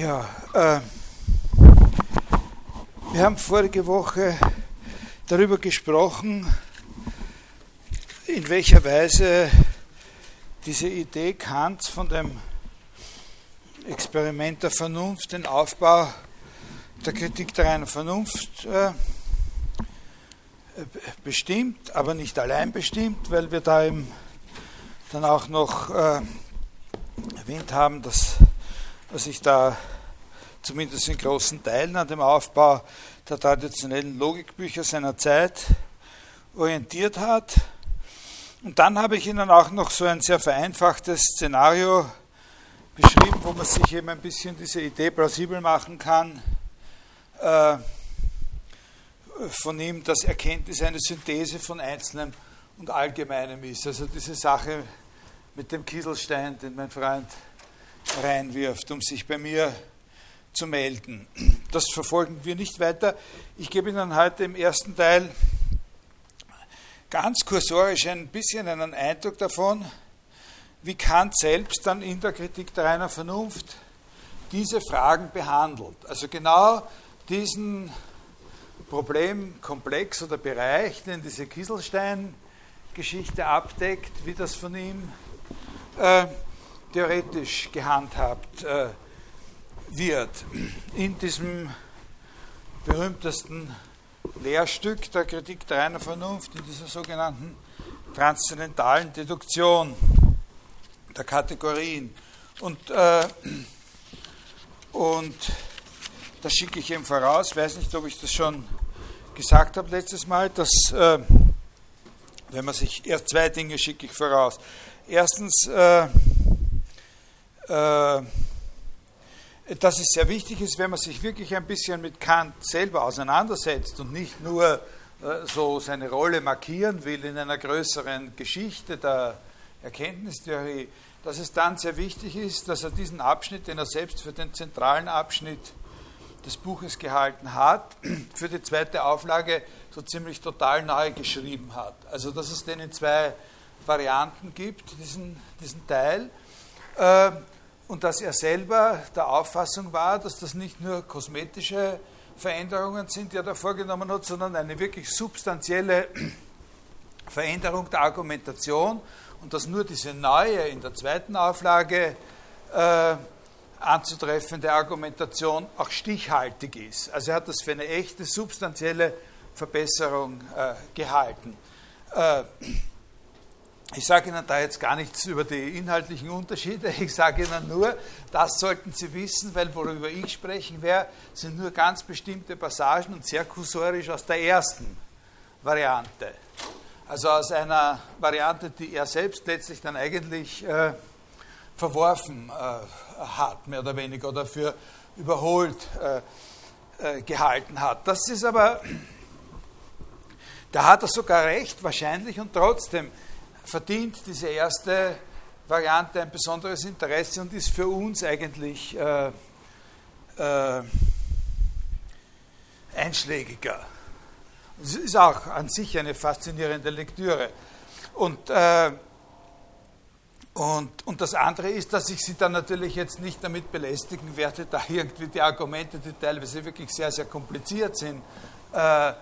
Ja, äh, wir haben vorige Woche darüber gesprochen, in welcher Weise diese Idee Kants von dem Experiment der Vernunft, den Aufbau der Kritik der reinen Vernunft äh, bestimmt, aber nicht allein bestimmt, weil wir da eben dann auch noch äh, erwähnt haben, dass was sich da zumindest in großen Teilen an dem Aufbau der traditionellen Logikbücher seiner Zeit orientiert hat. Und dann habe ich Ihnen auch noch so ein sehr vereinfachtes Szenario beschrieben, wo man sich eben ein bisschen diese Idee plausibel machen kann, äh, von ihm, dass Erkenntnis eine Synthese von Einzelnem und Allgemeinem ist. Also diese Sache mit dem Kieselstein, den mein Freund reinwirft, um sich bei mir zu melden. Das verfolgen wir nicht weiter. Ich gebe Ihnen heute im ersten Teil ganz kursorisch ein bisschen einen Eindruck davon, wie Kant selbst dann in der Kritik der reinen Vernunft diese Fragen behandelt. Also genau diesen Problemkomplex oder Bereich, den diese Kieselstein-Geschichte abdeckt, wie das von ihm äh, theoretisch gehandhabt äh, wird. In diesem berühmtesten Lehrstück der Kritik der reinen Vernunft, in dieser sogenannten transzendentalen Deduktion der Kategorien. Und, äh, und das schicke ich ihm voraus, weiß nicht, ob ich das schon gesagt habe letztes Mal, dass, äh, wenn man sich, erst zwei Dinge schicke ich voraus. Erstens, äh, dass es sehr wichtig ist, wenn man sich wirklich ein bisschen mit Kant selber auseinandersetzt und nicht nur äh, so seine Rolle markieren will in einer größeren Geschichte der Erkenntnistheorie, dass es dann sehr wichtig ist, dass er diesen Abschnitt, den er selbst für den zentralen Abschnitt des Buches gehalten hat, für die zweite Auflage so ziemlich total neu geschrieben hat. Also dass es den in zwei Varianten gibt, diesen, diesen Teil. Äh, und dass er selber der Auffassung war, dass das nicht nur kosmetische Veränderungen sind, die er da vorgenommen hat, sondern eine wirklich substanzielle Veränderung der Argumentation und dass nur diese neue in der zweiten Auflage äh, anzutreffende Argumentation auch stichhaltig ist. Also er hat das für eine echte substanzielle Verbesserung äh, gehalten. Äh, ich sage Ihnen da jetzt gar nichts über die inhaltlichen Unterschiede. Ich sage Ihnen nur, das sollten Sie wissen, weil worüber ich sprechen werde, sind nur ganz bestimmte Passagen und sehr kursorisch aus der ersten Variante. Also aus einer Variante, die er selbst letztlich dann eigentlich äh, verworfen äh, hat, mehr oder weniger, oder für überholt äh, äh gehalten hat. Das ist aber, da hat er sogar recht, wahrscheinlich, und trotzdem verdient diese erste Variante ein besonderes Interesse und ist für uns eigentlich äh, äh, einschlägiger. Es ist auch an sich eine faszinierende Lektüre. Und, äh, und, und das andere ist, dass ich Sie dann natürlich jetzt nicht damit belästigen werde, da irgendwie die Argumente, die teilweise wirklich sehr, sehr kompliziert sind, äh,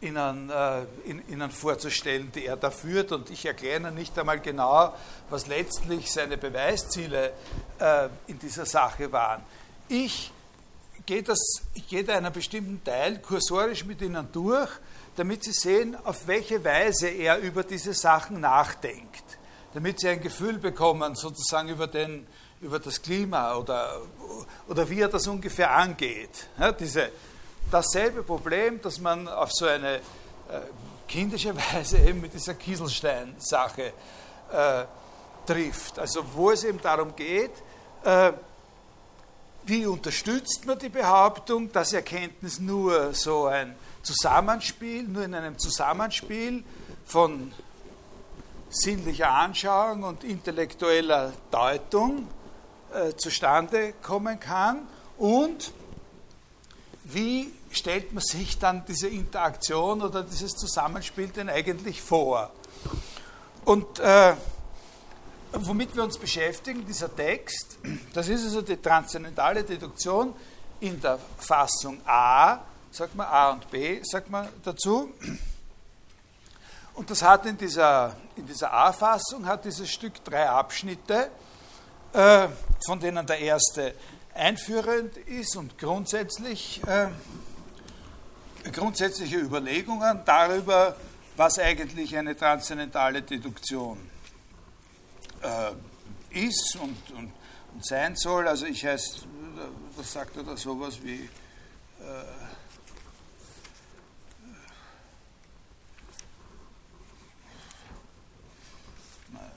Ihnen, äh, Ihnen vorzustellen, die er da führt. Und ich erkläre Ihnen nicht einmal genau, was letztlich seine Beweisziele äh, in dieser Sache waren. Ich gehe, das, ich gehe da einen bestimmten Teil kursorisch mit Ihnen durch, damit Sie sehen, auf welche Weise er über diese Sachen nachdenkt. Damit Sie ein Gefühl bekommen, sozusagen über, den, über das Klima oder, oder wie er das ungefähr angeht. Ja, diese, dasselbe Problem, das man auf so eine äh, kindische Weise eben mit dieser Kieselstein-Sache äh, trifft. Also wo es eben darum geht, äh, wie unterstützt man die Behauptung, dass Erkenntnis nur so ein Zusammenspiel, nur in einem Zusammenspiel von sinnlicher Anschauung und intellektueller Deutung äh, zustande kommen kann und wie stellt man sich dann diese Interaktion oder dieses Zusammenspiel denn eigentlich vor? Und äh, womit wir uns beschäftigen, dieser Text, das ist also die transzendentale Deduktion in der Fassung A, sagt man A und B, sagt man dazu. Und das hat in dieser, in dieser A-Fassung hat dieses Stück drei Abschnitte, äh, von denen der erste einführend ist und grundsätzlich äh, grundsätzliche Überlegungen darüber, was eigentlich eine transzendentale Deduktion äh, ist und, und, und, sein soll. Also ich heiße, was sagt er da sowas wie äh,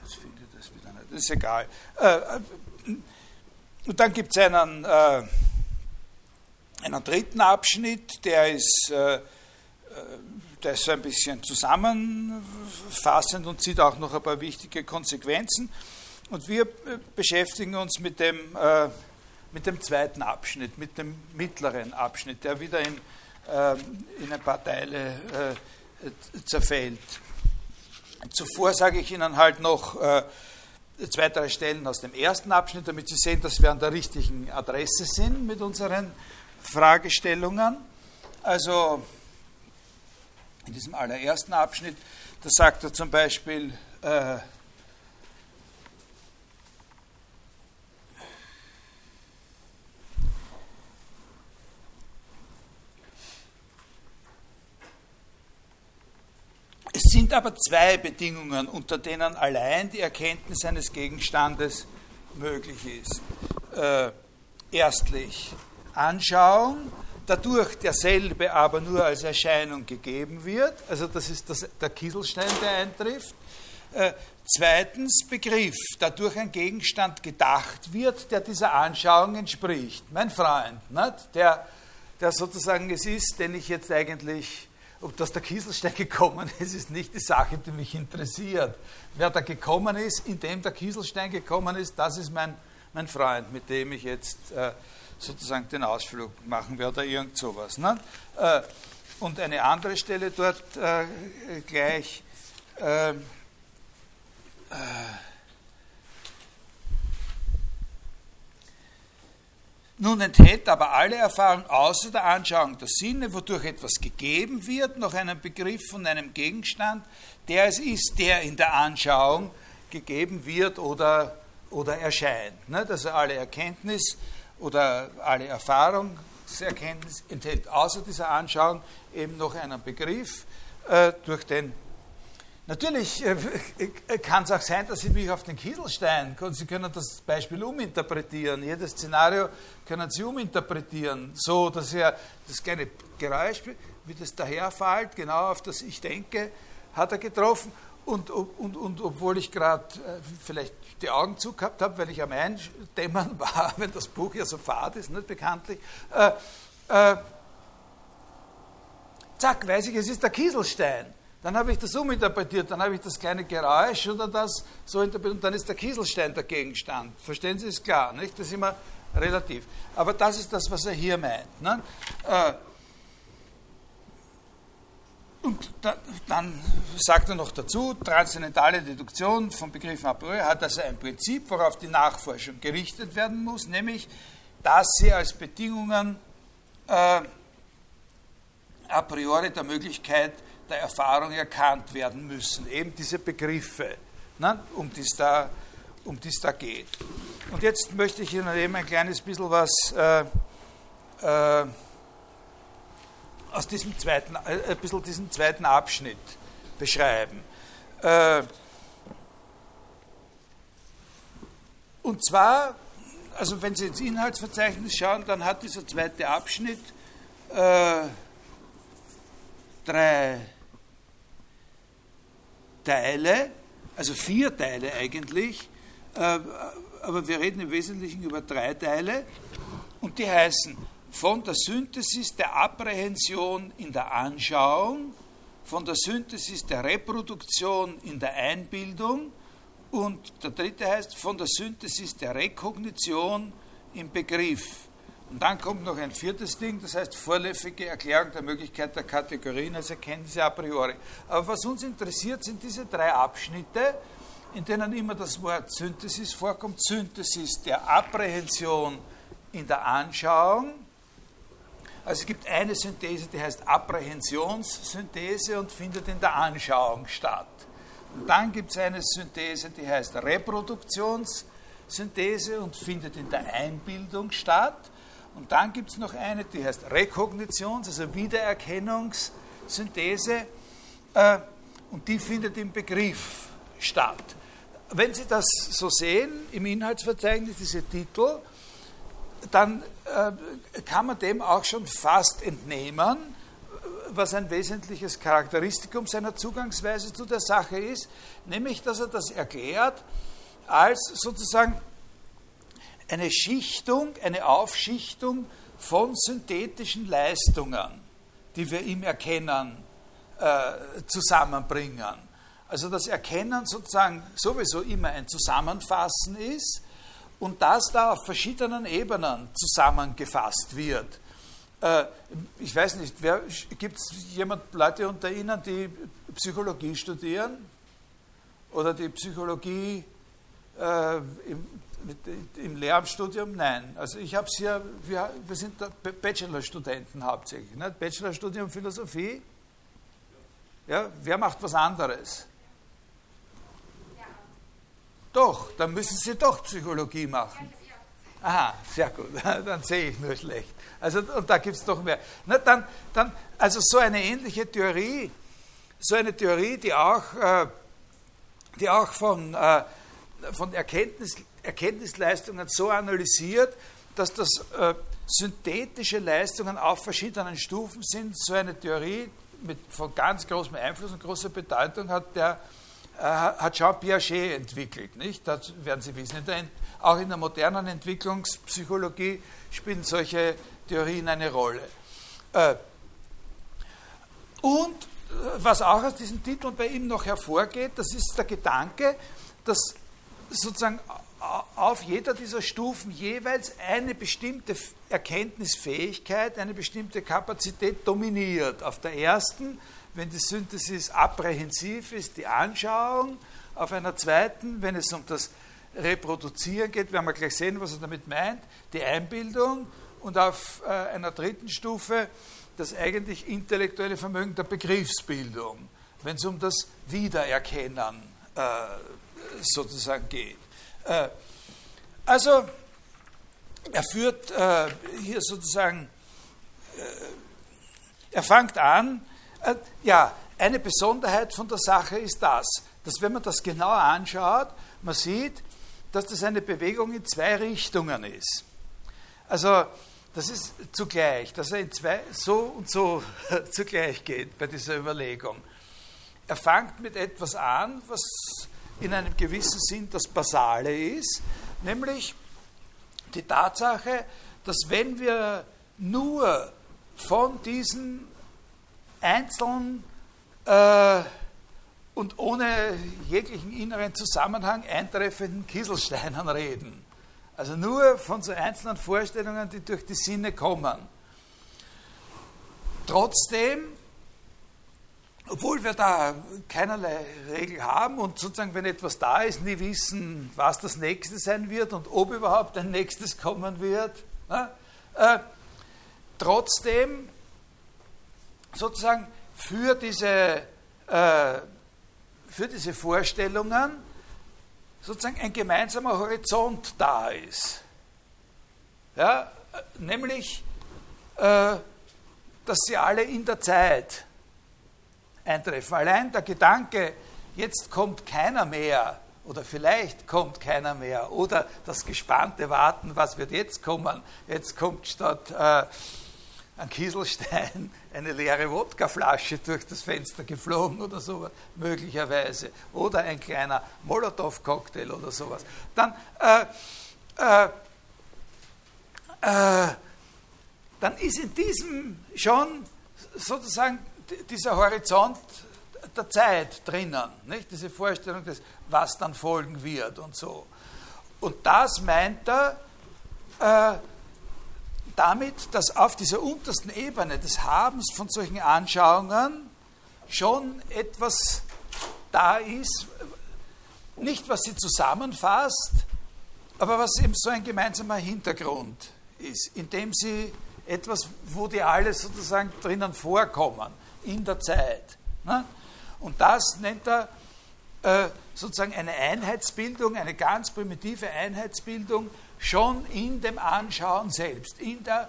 das finde ich das wieder nicht. Ist egal. Äh, äh, und dann gibt es einen, äh, einen dritten Abschnitt, der ist, äh, äh, der ist so ein bisschen zusammenfassend und zieht auch noch ein paar wichtige Konsequenzen. Und wir beschäftigen uns mit dem, äh, mit dem zweiten Abschnitt, mit dem mittleren Abschnitt, der wieder in, äh, in ein paar Teile äh, zerfällt. Zuvor sage ich Ihnen halt noch zwei, drei Stellen aus dem ersten Abschnitt, damit Sie sehen, dass wir an der richtigen Adresse sind mit unseren Fragestellungen. Also in diesem allerersten Abschnitt, da sagt er zum Beispiel, äh, Es sind aber zwei Bedingungen, unter denen allein die Erkenntnis eines Gegenstandes möglich ist. Äh, erstlich Anschauung, dadurch derselbe aber nur als Erscheinung gegeben wird, also das ist das, der Kieselstein, der eintrifft. Äh, zweitens Begriff, dadurch ein Gegenstand gedacht wird, der dieser Anschauung entspricht. Mein Freund, nicht? Der, der sozusagen es ist, den ich jetzt eigentlich ob das der Kieselstein gekommen ist, ist nicht die Sache, die mich interessiert. Wer da gekommen ist, indem der Kieselstein gekommen ist, das ist mein, mein Freund, mit dem ich jetzt äh, sozusagen den Ausflug machen werde oder irgend sowas. Ne? Äh, und eine andere Stelle dort äh, gleich. Ähm, äh, Nun enthält aber alle Erfahrung außer der Anschauung der Sinne, wodurch etwas gegeben wird, noch einen Begriff von einem Gegenstand, der es ist, der in der Anschauung gegeben wird oder, oder erscheint. Also alle Erkenntnis oder alle Erfahrungserkenntnis enthält außer dieser Anschauung eben noch einen Begriff, äh, durch den Natürlich äh, äh, kann es auch sein, dass Sie mich auf den Kieselstein, Sie können das Beispiel uminterpretieren, jedes Szenario können Sie uminterpretieren, so dass er das kleine Geräusch, wie das daherfällt, genau auf das ich denke, hat er getroffen. Und, und, und obwohl ich gerade äh, vielleicht die Augen zugehabt habe, weil ich am Eindämmern war, wenn das Buch ja so fad ist, nicht bekanntlich, äh, äh, zack, weiß ich, es ist der Kieselstein. Dann habe ich das uminterpretiert, dann habe ich das kleine Geräusch oder das so interpretiert und dann ist der Kieselstein der Gegenstand. Verstehen Sie, ist klar, nicht? Das ist immer relativ. Aber das ist das, was er hier meint. Ne? Äh, und da, dann sagt er noch dazu, transzendentale Deduktion von Begriffen a priori hat also ein Prinzip, worauf die Nachforschung gerichtet werden muss, nämlich, dass sie als Bedingungen äh, a priori der Möglichkeit der Erfahrung erkannt werden müssen. Eben diese Begriffe, ne, um die es da, um es da geht. Und jetzt möchte ich Ihnen eben ein kleines bisschen was äh, äh, aus diesem zweiten, äh, ein bisschen diesen zweiten Abschnitt beschreiben. Äh, und zwar, also wenn Sie ins Inhaltsverzeichnis schauen, dann hat dieser zweite Abschnitt äh, drei Teile, also vier Teile eigentlich, äh, aber wir reden im Wesentlichen über drei Teile und die heißen von der Synthesis der Apprehension in der Anschauung, von der Synthesis der Reproduktion in der Einbildung und der dritte heißt von der Synthesis der Rekognition im Begriff. Und dann kommt noch ein viertes Ding, das heißt vorläufige Erklärung der Möglichkeit der Kategorien als Erkenntnisse a priori. Aber was uns interessiert, sind diese drei Abschnitte, in denen immer das Wort Synthesis vorkommt. Synthesis der Apprehension in der Anschauung. Also es gibt eine Synthese, die heißt Apprehensionssynthese und findet in der Anschauung statt. Und dann gibt es eine Synthese, die heißt Reproduktionssynthese und findet in der Einbildung statt. Und dann gibt es noch eine, die heißt Rekognitions-, also Wiedererkennungssynthese. Äh, und die findet im Begriff statt. Wenn Sie das so sehen im Inhaltsverzeichnis, diese Titel, dann kann man dem auch schon fast entnehmen, was ein wesentliches Charakteristikum seiner Zugangsweise zu der Sache ist, nämlich dass er das erklärt als sozusagen eine Schichtung, eine Aufschichtung von synthetischen Leistungen, die wir im Erkennen äh, zusammenbringen. Also das Erkennen sozusagen sowieso immer ein Zusammenfassen ist und das da auf verschiedenen Ebenen zusammengefasst wird. Äh, ich weiß nicht, gibt es jemand, Leute unter Ihnen, die Psychologie studieren? Oder die Psychologie äh, im, mit, im Lehramtsstudium? Nein. Also ich habe es hier, wir, wir sind Bachelorstudenten hauptsächlich. Ne? Bachelorstudium Philosophie. Ja, wer macht was anderes? Doch, dann müssen Sie doch Psychologie machen. Aha, sehr gut, dann sehe ich nur schlecht. Also, und da gibt es doch mehr. Na, dann, dann, also so eine ähnliche Theorie, so eine Theorie, die auch, äh, die auch von, äh, von Erkenntnis, Erkenntnisleistungen so analysiert, dass das äh, synthetische Leistungen auf verschiedenen Stufen sind. So eine Theorie mit, von ganz großem Einfluss und großer Bedeutung hat der hat Jean Piaget entwickelt. Nicht? Das werden Sie wissen. In der, auch in der modernen Entwicklungspsychologie spielen solche Theorien eine Rolle. Äh, und äh, was auch aus diesen Titeln bei ihm noch hervorgeht, das ist der Gedanke, dass sozusagen auf jeder dieser Stufen jeweils eine bestimmte Erkenntnisfähigkeit, eine bestimmte Kapazität dominiert. Auf der ersten wenn die Synthesis apprehensiv ist, die Anschauung, auf einer zweiten, wenn es um das Reproduzieren geht, werden wir gleich sehen, was er damit meint, die Einbildung und auf äh, einer dritten Stufe das eigentlich intellektuelle Vermögen der Begriffsbildung, wenn es um das Wiedererkennen äh, sozusagen geht. Äh, also er führt hier sozusagen, er fängt an, ja, eine Besonderheit von der Sache ist das, dass wenn man das genauer anschaut, man sieht, dass das eine Bewegung in zwei Richtungen ist. Also das ist zugleich, dass er in zwei so und so zugleich geht bei dieser Überlegung. Er fängt mit etwas an, was in einem gewissen Sinn das Basale ist, nämlich die Tatsache, dass wenn wir nur von diesen einzeln äh, und ohne jeglichen inneren Zusammenhang eintreffenden Kieselsteinen reden. Also nur von so einzelnen Vorstellungen, die durch die Sinne kommen. Trotzdem, obwohl wir da keinerlei Regel haben und sozusagen, wenn etwas da ist, nie wissen, was das nächste sein wird und ob überhaupt ein nächstes kommen wird, ne? äh, trotzdem sozusagen für diese, äh, für diese Vorstellungen sozusagen ein gemeinsamer Horizont da ist. Ja, nämlich, äh, dass sie alle in der Zeit eintreffen. Allein der Gedanke, jetzt kommt keiner mehr oder vielleicht kommt keiner mehr oder das gespannte Warten, was wird jetzt kommen? Jetzt kommt statt äh, ein Kieselstein eine leere Wodkaflasche durch das Fenster geflogen oder sowas, möglicherweise. Oder ein kleiner Molotow-Cocktail oder sowas. Dann, äh, äh, äh, dann ist in diesem schon sozusagen dieser Horizont der Zeit drinnen, nicht? diese Vorstellung des, was dann folgen wird und so. Und das meint er, äh, damit, dass auf dieser untersten Ebene des Habens von solchen Anschauungen schon etwas da ist, nicht was sie zusammenfasst, aber was eben so ein gemeinsamer Hintergrund ist, in dem sie etwas, wo die alle sozusagen drinnen vorkommen, in der Zeit. Ne? Und das nennt er äh, sozusagen eine Einheitsbildung, eine ganz primitive Einheitsbildung, schon in dem Anschauen selbst, in, der,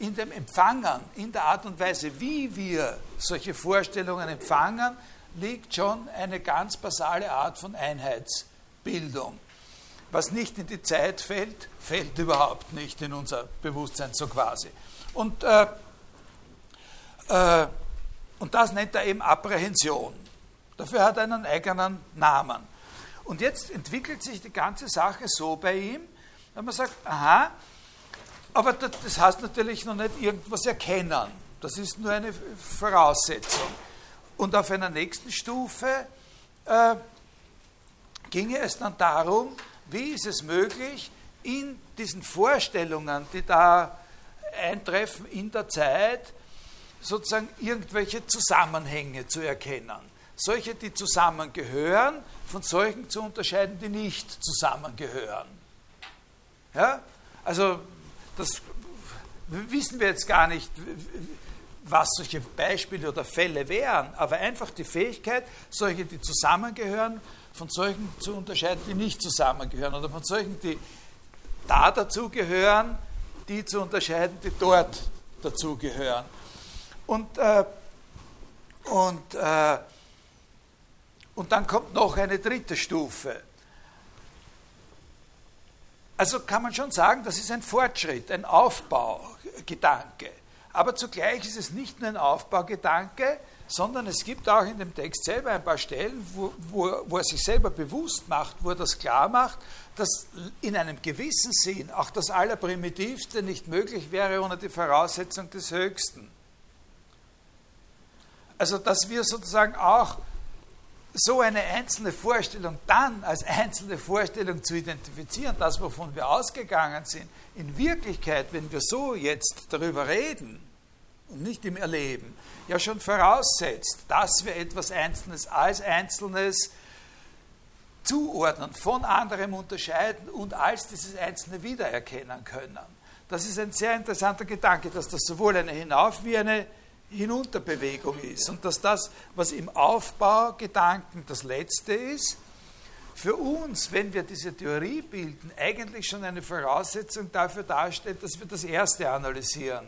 in dem Empfangen, in der Art und Weise, wie wir solche Vorstellungen empfangen, liegt schon eine ganz basale Art von Einheitsbildung. Was nicht in die Zeit fällt, fällt überhaupt nicht in unser Bewusstsein so quasi. Und, äh, äh, und das nennt er eben Apprehension. Dafür hat er einen eigenen Namen. Und jetzt entwickelt sich die ganze Sache so bei ihm, wenn man sagt, aha, aber das heißt natürlich noch nicht irgendwas erkennen. Das ist nur eine Voraussetzung. Und auf einer nächsten Stufe äh, ginge es dann darum, wie ist es möglich, in diesen Vorstellungen, die da eintreffen in der Zeit, sozusagen irgendwelche Zusammenhänge zu erkennen. Solche, die zusammengehören, von solchen zu unterscheiden, die nicht zusammengehören. Ja? Also, das wissen wir jetzt gar nicht, was solche Beispiele oder Fälle wären, aber einfach die Fähigkeit, solche, die zusammengehören, von solchen zu unterscheiden, die nicht zusammengehören, oder von solchen, die da dazugehören, die zu unterscheiden, die dort dazugehören. Und, äh, und, äh, und dann kommt noch eine dritte Stufe. Also kann man schon sagen, das ist ein Fortschritt, ein Aufbaugedanke. Aber zugleich ist es nicht nur ein Aufbaugedanke, sondern es gibt auch in dem Text selber ein paar Stellen, wo, wo, wo er sich selber bewusst macht, wo er das klar macht, dass in einem gewissen Sinn auch das Allerprimitivste nicht möglich wäre ohne die Voraussetzung des Höchsten. Also dass wir sozusagen auch so eine einzelne Vorstellung dann als einzelne Vorstellung zu identifizieren, das, wovon wir ausgegangen sind, in Wirklichkeit, wenn wir so jetzt darüber reden und nicht im Erleben, ja schon voraussetzt, dass wir etwas Einzelnes als Einzelnes zuordnen, von anderem unterscheiden und als dieses Einzelne wiedererkennen können. Das ist ein sehr interessanter Gedanke, dass das sowohl eine Hinauf- wie eine Hinunterbewegung ist und dass das, was im Aufbaugedanken das Letzte ist, für uns, wenn wir diese Theorie bilden, eigentlich schon eine Voraussetzung dafür darstellt, dass wir das Erste analysieren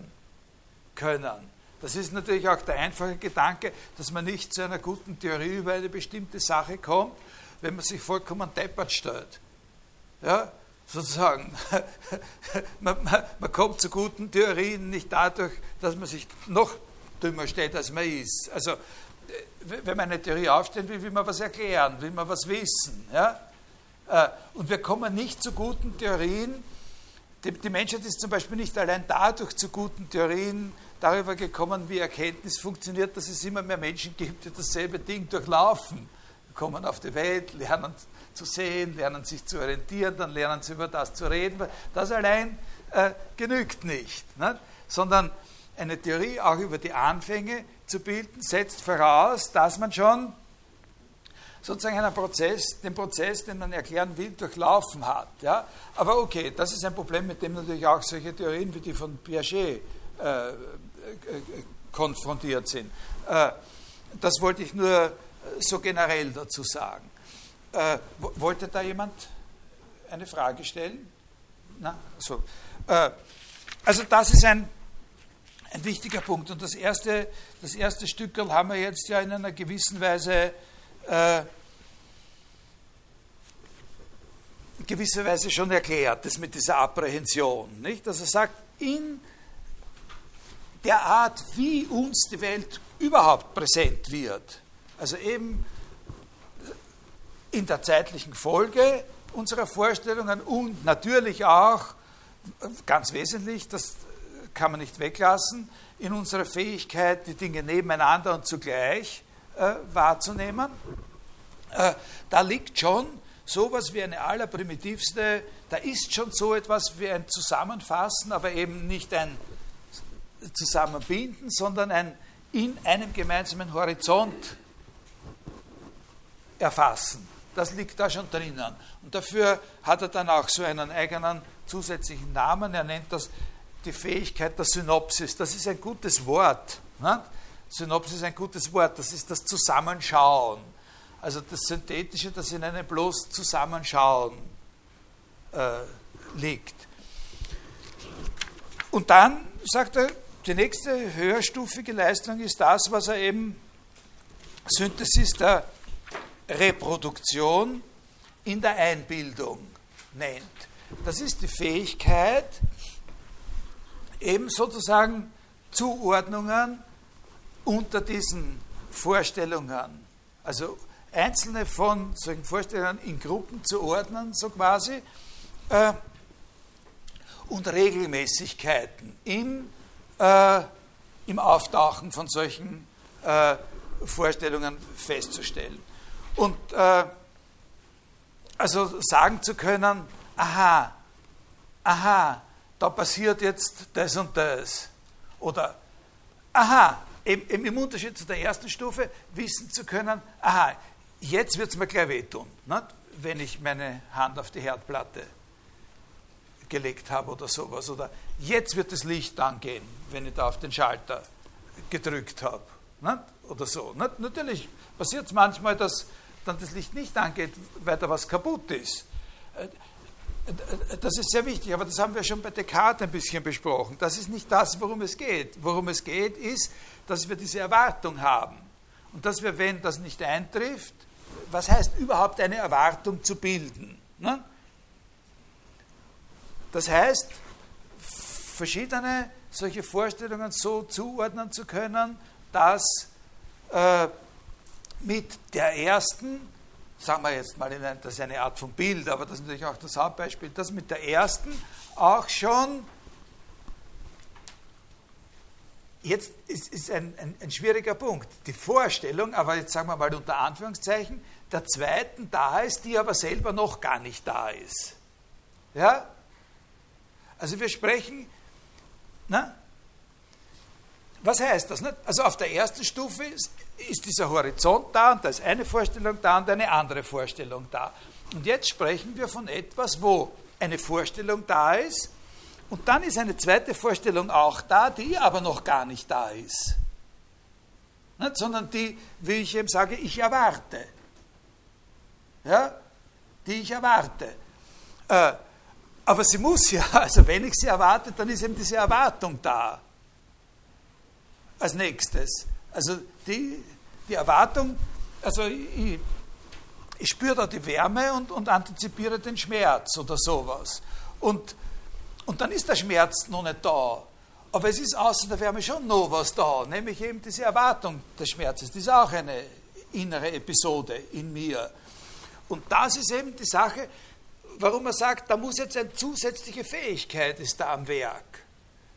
können. Das ist natürlich auch der einfache Gedanke, dass man nicht zu einer guten Theorie über eine bestimmte Sache kommt, wenn man sich vollkommen deppert stellt. Ja, sozusagen. man, man, man, kommt zu guten Theorien nicht dadurch, dass man sich noch dümmer stellt, als man ist. Also, wenn man eine Theorie aufstellen will, will man was erklären, will man was wissen. Ja? Äh, und wir kommen nicht zu guten Theorien. Die Menschheit ist zum Beispiel nicht allein dadurch zu guten Theorien darüber gekommen, wie Erkenntnis funktioniert, dass es immer mehr Menschen gibt, die dasselbe Ding durchlaufen. Wir kommen auf die Welt, lernen zu sehen, lernen sich zu orientieren, dann lernen sie über das zu reden. Das allein äh, genügt nicht, nicht, sondern eine Theorie auch über die Anfänge zu bilden, setzt voraus, dass man schon sozusagen einen Prozess, den Prozess, den man erklären will, durchlaufen hat. Ja? Aber okay, das ist ein Problem, mit dem natürlich auch solche Theorien wie die von Piaget äh, konfrontiert sind. Äh, das wollte ich nur so generell dazu sagen. Äh, wollte da jemand eine Frage stellen? Na, so. Äh, also das ist ein, ein wichtiger Punkt. Und das erste, das erste Stückel haben wir jetzt ja in einer gewissen Weise äh, gewisser Weise schon erklärt, das mit dieser Apprehension. Nicht? Dass er sagt, in der Art, wie uns die Welt überhaupt präsent wird. Also eben in der zeitlichen Folge unserer Vorstellungen und natürlich auch, ganz wesentlich, das kann man nicht weglassen, in unserer Fähigkeit, die Dinge nebeneinander und zugleich äh, wahrzunehmen. Äh, da liegt schon sowas wie eine allerprimitivste, da ist schon so etwas wie ein Zusammenfassen, aber eben nicht ein zusammenbinden, sondern ein in einem gemeinsamen Horizont erfassen. das liegt da schon drinnen. Und dafür hat er dann auch so einen eigenen zusätzlichen Namen. Er nennt das die Fähigkeit der Synopsis. Das ist ein gutes Wort. Ne? Synopsis ist ein gutes Wort. Das ist das Zusammenschauen. Also das Synthetische, das in einem bloß Zusammenschauen äh, liegt. Und dann sagt er, die nächste höherstufige Leistung ist das, was er eben Synthesis der Reproduktion in der Einbildung nennt. Das ist die Fähigkeit, eben sozusagen Zuordnungen unter diesen Vorstellungen, also einzelne von solchen Vorstellungen in Gruppen zu ordnen, so quasi, äh, und Regelmäßigkeiten im, äh, im Auftauchen von solchen äh, Vorstellungen festzustellen. Und äh, also sagen zu können, aha, aha, da passiert jetzt das und das. Oder, aha, eben, im Unterschied zu der ersten Stufe, wissen zu können, aha, jetzt wird es mir gleich wehtun, nicht? wenn ich meine Hand auf die Herdplatte gelegt habe oder sowas. Oder jetzt wird das Licht angehen, wenn ich da auf den Schalter gedrückt habe. Nicht? Oder so. Nicht? Natürlich passiert es manchmal, dass dann das Licht nicht angeht, weil da was kaputt ist. Das ist sehr wichtig, aber das haben wir schon bei Descartes ein bisschen besprochen. Das ist nicht das, worum es geht. Worum es geht, ist, dass wir diese Erwartung haben. Und dass wir, wenn das nicht eintrifft, was heißt überhaupt eine Erwartung zu bilden? Ne? Das heißt, verschiedene solche Vorstellungen so zuordnen zu können, dass äh, mit der ersten, sagen wir jetzt mal, das ist eine Art von Bild, aber das ist natürlich auch das Hauptbeispiel, dass mit der ersten auch schon, jetzt ist, ist ein, ein, ein schwieriger Punkt, die Vorstellung, aber jetzt sagen wir mal unter Anführungszeichen, der zweiten da ist, die aber selber noch gar nicht da ist. Ja? Also wir sprechen, na, was heißt das? Nicht? Also auf der ersten Stufe ist, ist dieser Horizont da und da ist eine Vorstellung da und eine andere Vorstellung da. Und jetzt sprechen wir von etwas, wo eine Vorstellung da ist und dann ist eine zweite Vorstellung auch da, die aber noch gar nicht da ist. Nicht? Sondern die, wie ich eben sage, ich erwarte. Ja? Die ich erwarte. Äh, aber sie muss ja, also wenn ich sie erwarte, dann ist eben diese Erwartung da. Als nächstes. Also die, die Erwartung, also ich, ich spüre da die Wärme und, und antizipiere den Schmerz oder sowas. Und, und dann ist der Schmerz noch nicht da. Aber es ist außer der Wärme schon noch was da, nämlich eben diese Erwartung des Schmerzes. Das ist auch eine innere Episode in mir. Und das ist eben die Sache, warum er sagt, da muss jetzt eine zusätzliche Fähigkeit ist da am Werk.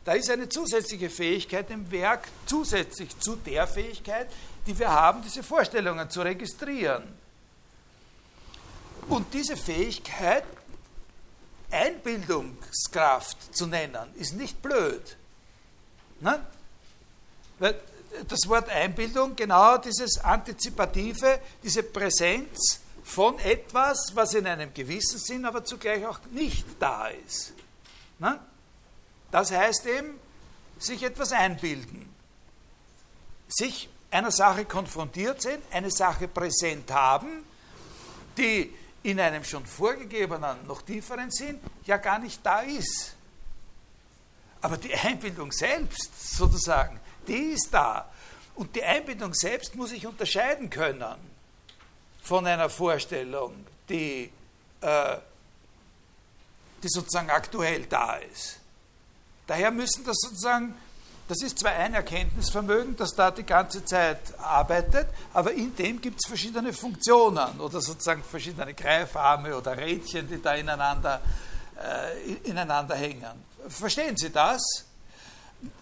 Da ist eine zusätzliche Fähigkeit im Werk, zusätzlich zu der Fähigkeit, die wir haben, diese Vorstellungen zu registrieren. Und diese Fähigkeit, Einbildungskraft zu nennen, ist nicht blöd. Ne? Weil das Wort Einbildung, genau dieses Antizipative, diese Präsenz, von etwas, was in einem gewissen Sinn aber zugleich auch nicht da ist. Na? Das heißt eben, sich etwas einbilden, sich einer Sache konfrontiert sein, eine Sache präsent haben, die in einem schon vorgegebenen, noch tieferen Sinn ja gar nicht da ist. Aber die Einbildung selbst, sozusagen, die ist da. Und die Einbildung selbst muss ich unterscheiden können von einer Vorstellung, die, äh, die sozusagen aktuell da ist. Daher müssen das sozusagen, das ist zwar ein Erkenntnisvermögen, das da die ganze Zeit arbeitet, aber in dem gibt es verschiedene Funktionen oder sozusagen verschiedene Greifarme oder Rädchen, die da ineinander, äh, ineinander hängen. Verstehen Sie das?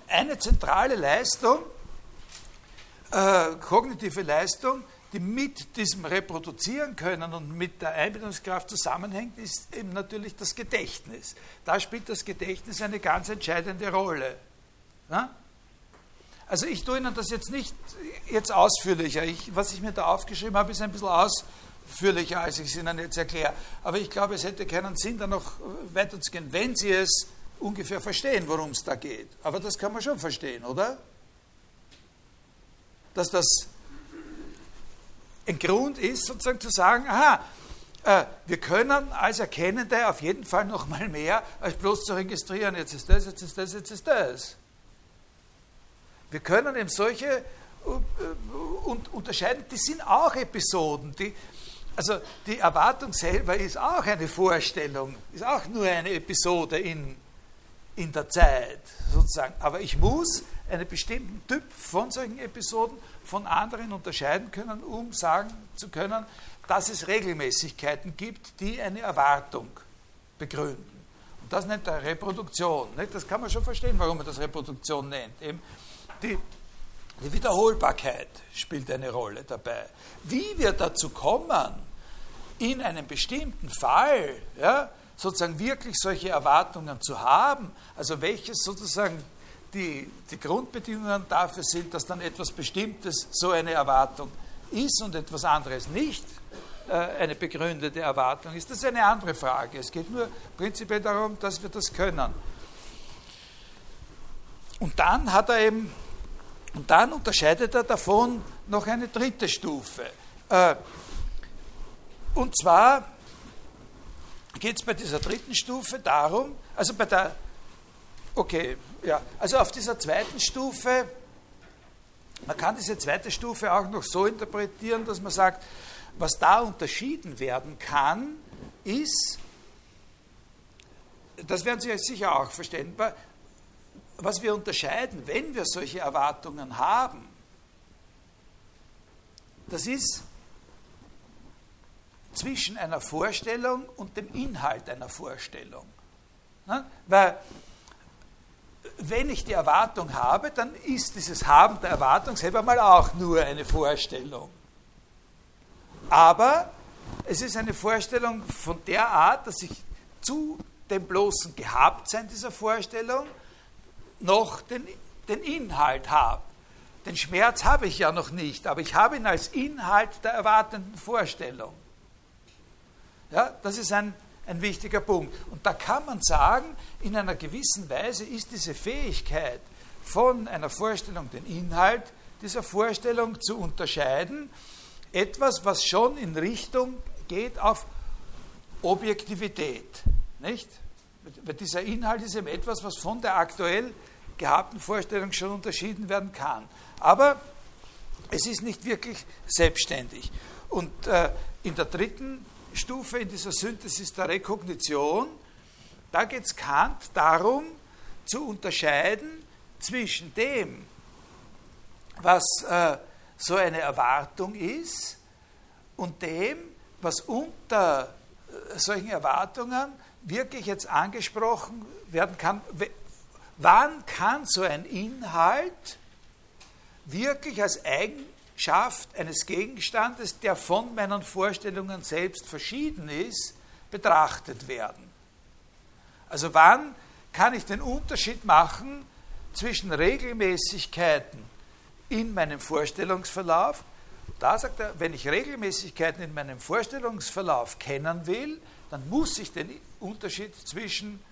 Eine zentrale Leistung, äh, kognitive Leistung, die mit diesem Reproduzieren können und mit der Einbildungskraft zusammenhängt, ist eben natürlich das Gedächtnis. Da spielt das Gedächtnis eine ganz entscheidende Rolle. Ja? Also ich tue Ihnen das jetzt nicht jetzt ausführlicher. Ich, was ich mir da aufgeschrieben habe, ist ein bisschen aus, ausführlicher, als ich es Ihnen jetzt erkläre. Aber ich glaube, es hätte keinen Sinn, da noch weiter zu gehen, wenn Sie es ungefähr verstehen, worum es da geht. Aber das kann man schon verstehen, oder? Dass das ein Grund ist, sozusagen zu sagen, aha, äh, wir können als Erkennende auf jeden Fall noch mal mehr, als bloß zu registrieren, jetzt ist das, jetzt ist das, jetzt ist das. Wir können eben solche äh, und unterscheiden, die sind auch Episoden. Die, also die Erwartung selber ist auch eine Vorstellung, ist auch nur eine Episode in, in der Zeit sozusagen. Aber ich muss einen bestimmten Typ von solchen Episoden von anderen unterscheiden können, um sagen zu können, dass es Regelmäßigkeiten gibt, die eine Erwartung begründen. Und das nennt er Reproduktion. Nicht? Das kann man schon verstehen, warum man das Reproduktion nennt. Eben die, die Wiederholbarkeit spielt eine Rolle dabei. Wie wir dazu kommen, in einem bestimmten Fall ja, sozusagen wirklich solche Erwartungen zu haben, also welches sozusagen die, die Grundbedingungen dafür sind, dass dann etwas Bestimmtes so eine Erwartung ist und etwas anderes nicht äh, eine begründete Erwartung ist, das ist eine andere Frage. Es geht nur prinzipiell darum, dass wir das können. Und dann hat er eben, und dann unterscheidet er davon noch eine dritte Stufe. Äh, und zwar geht es bei dieser dritten Stufe darum, also bei der Okay, ja. Also auf dieser zweiten Stufe, man kann diese zweite Stufe auch noch so interpretieren, dass man sagt, was da unterschieden werden kann, ist, das werden Sie sicher auch verstehen, was wir unterscheiden, wenn wir solche Erwartungen haben, das ist zwischen einer Vorstellung und dem Inhalt einer Vorstellung. Weil wenn ich die Erwartung habe, dann ist dieses Haben der Erwartung selber mal auch nur eine Vorstellung. Aber es ist eine Vorstellung von der Art, dass ich zu dem bloßen Gehabtsein dieser Vorstellung noch den, den Inhalt habe. Den Schmerz habe ich ja noch nicht, aber ich habe ihn als Inhalt der erwartenden Vorstellung. Ja, das ist ein ein wichtiger Punkt. Und da kann man sagen, in einer gewissen Weise ist diese Fähigkeit von einer Vorstellung den Inhalt dieser Vorstellung zu unterscheiden, etwas, was schon in Richtung geht auf Objektivität. Nicht? Weil dieser Inhalt ist eben etwas, was von der aktuell gehabten Vorstellung schon unterschieden werden kann. Aber es ist nicht wirklich selbstständig. Und äh, in der dritten Stufe in dieser Synthesis der Rekognition, da geht es Kant darum, zu unterscheiden zwischen dem, was äh, so eine Erwartung ist, und dem, was unter äh, solchen Erwartungen wirklich jetzt angesprochen werden kann. Wann kann so ein Inhalt wirklich als eigen Schaft eines Gegenstandes, der von meinen Vorstellungen selbst verschieden ist, betrachtet werden. Also wann kann ich den Unterschied machen zwischen Regelmäßigkeiten in meinem Vorstellungsverlauf? Da sagt er, wenn ich Regelmäßigkeiten in meinem Vorstellungsverlauf kennen will, dann muss ich den Unterschied zwischen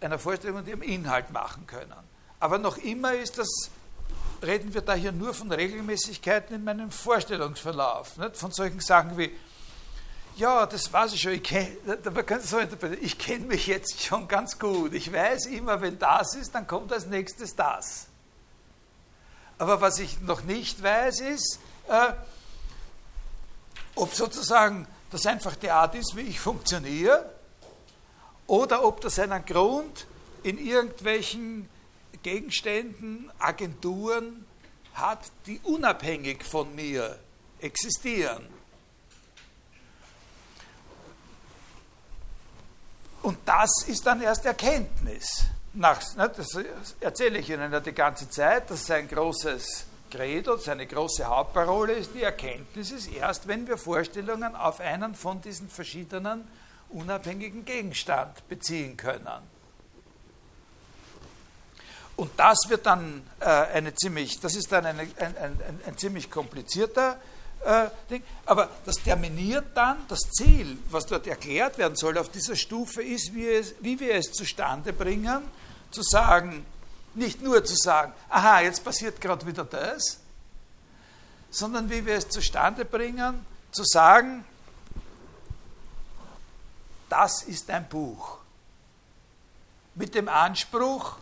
einer Vorstellung und ihrem Inhalt machen können. Aber noch immer ist das reden wir da hier nur von Regelmäßigkeiten in meinem Vorstellungsverlauf. Nicht? Von solchen Sachen wie, ja, das weiß ich schon, ich kenne so ich kenne mich jetzt schon ganz gut. Ich weiß immer, wenn das ist, dann kommt als nächstes das. Aber was ich noch nicht weiß, ist, äh, ob sozusagen das einfach die Art ist, wie ich funktioniere, oder ob das einen Grund in irgendwelchen Gegenständen, Agenturen hat, die unabhängig von mir existieren. Und das ist dann erst Erkenntnis. Nach, ne, das erzähle ich Ihnen ja die ganze Zeit, dass sein großes Credo, seine große Hauptparole ist, die Erkenntnis ist erst, wenn wir Vorstellungen auf einen von diesen verschiedenen unabhängigen Gegenstand beziehen können. Und das wird dann äh, eine ziemlich, das ist dann eine, ein, ein, ein, ziemlich komplizierter äh, Ding. Aber das terminiert dann das Ziel, was dort erklärt werden soll auf dieser Stufe, ist, wie, es, wie wir es zustande bringen, zu sagen, nicht nur zu sagen, aha, jetzt passiert gerade wieder das, sondern wie wir es zustande bringen, zu sagen, das ist ein Buch. Mit dem Anspruch,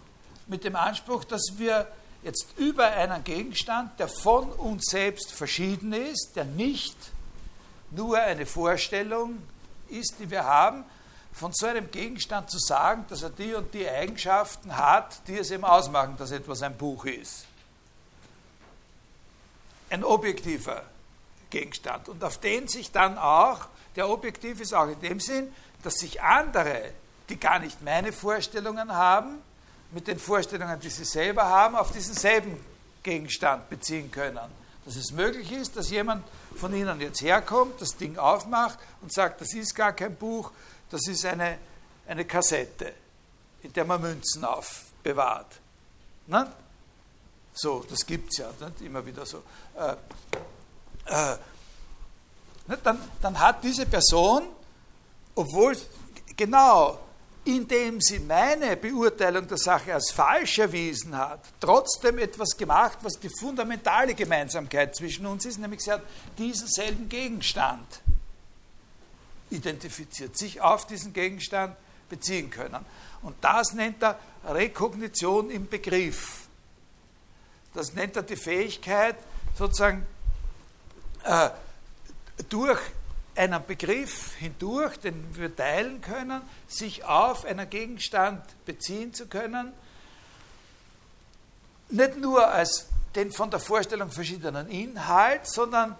mit dem Anspruch, dass wir jetzt über einen Gegenstand, der von uns selbst verschieden ist, der nicht nur eine Vorstellung ist, die wir haben, von so einem Gegenstand zu sagen, dass er die und die Eigenschaften hat, die es eben ausmachen, dass etwas ein Buch ist. Ein objektiver Gegenstand. Und auf den sich dann auch, der objektiv ist auch in dem Sinn, dass sich andere, die gar nicht meine Vorstellungen haben, mit den Vorstellungen, die sie selber haben, auf diesen selben Gegenstand beziehen können. Dass es möglich ist, dass jemand von Ihnen jetzt herkommt, das Ding aufmacht und sagt, das ist gar kein Buch, das ist eine, eine Kassette, in der man Münzen aufbewahrt. Ne? So, das gibt es ja nicht? immer wieder so. Äh, äh, dann, dann hat diese Person, obwohl genau indem sie meine Beurteilung der Sache als falsch erwiesen hat, trotzdem etwas gemacht, was die fundamentale Gemeinsamkeit zwischen uns ist, nämlich sie hat diesen selben Gegenstand identifiziert, sich auf diesen Gegenstand beziehen können. Und das nennt er Rekognition im Begriff. Das nennt er die Fähigkeit, sozusagen äh, durch einen Begriff hindurch, den wir teilen können, sich auf einen Gegenstand beziehen zu können, nicht nur als den von der Vorstellung verschiedenen Inhalt, sondern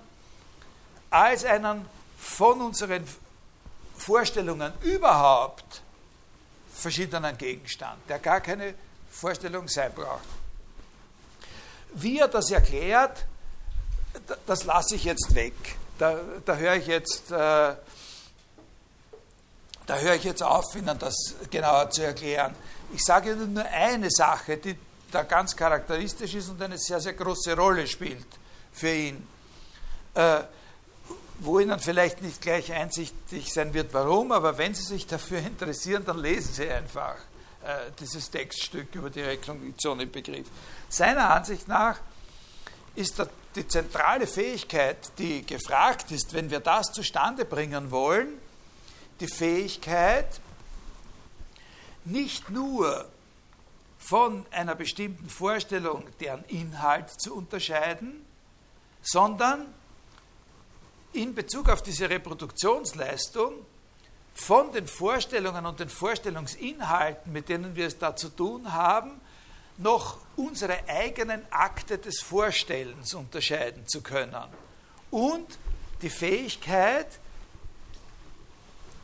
als einen von unseren Vorstellungen überhaupt verschiedenen Gegenstand, der gar keine Vorstellung sein braucht. Wie er das erklärt, das lasse ich jetzt weg. Da, da höre ich jetzt, äh, da höre ich jetzt auf, Ihnen das genauer zu erklären. Ich sage Ihnen nur eine Sache, die da ganz charakteristisch ist und eine sehr, sehr große Rolle spielt für ihn. Äh, wo Ihnen vielleicht nicht gleich einsichtig sein wird, warum, aber wenn Sie sich dafür interessieren, dann lesen Sie einfach äh, dieses Textstück über die Rekognition im Begriff. Seiner Ansicht nach ist der, die zentrale Fähigkeit, die gefragt ist, wenn wir das zustande bringen wollen, die Fähigkeit, nicht nur von einer bestimmten Vorstellung deren Inhalt zu unterscheiden, sondern in Bezug auf diese Reproduktionsleistung von den Vorstellungen und den Vorstellungsinhalten, mit denen wir es da zu tun haben, noch unsere eigenen Akte des Vorstellens unterscheiden zu können. Und die Fähigkeit,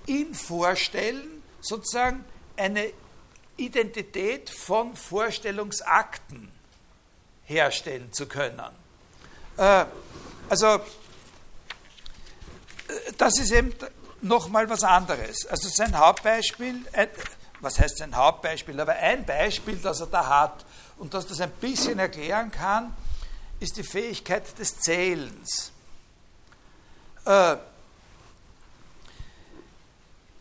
im Vorstellen sozusagen eine Identität von Vorstellungsakten herstellen zu können. Äh, also das ist eben nochmal was anderes. Also sein Hauptbeispiel, was heißt sein Hauptbeispiel, aber ein Beispiel, das er da hat und das das ein bisschen erklären kann, ist die Fähigkeit des Zählens. Äh,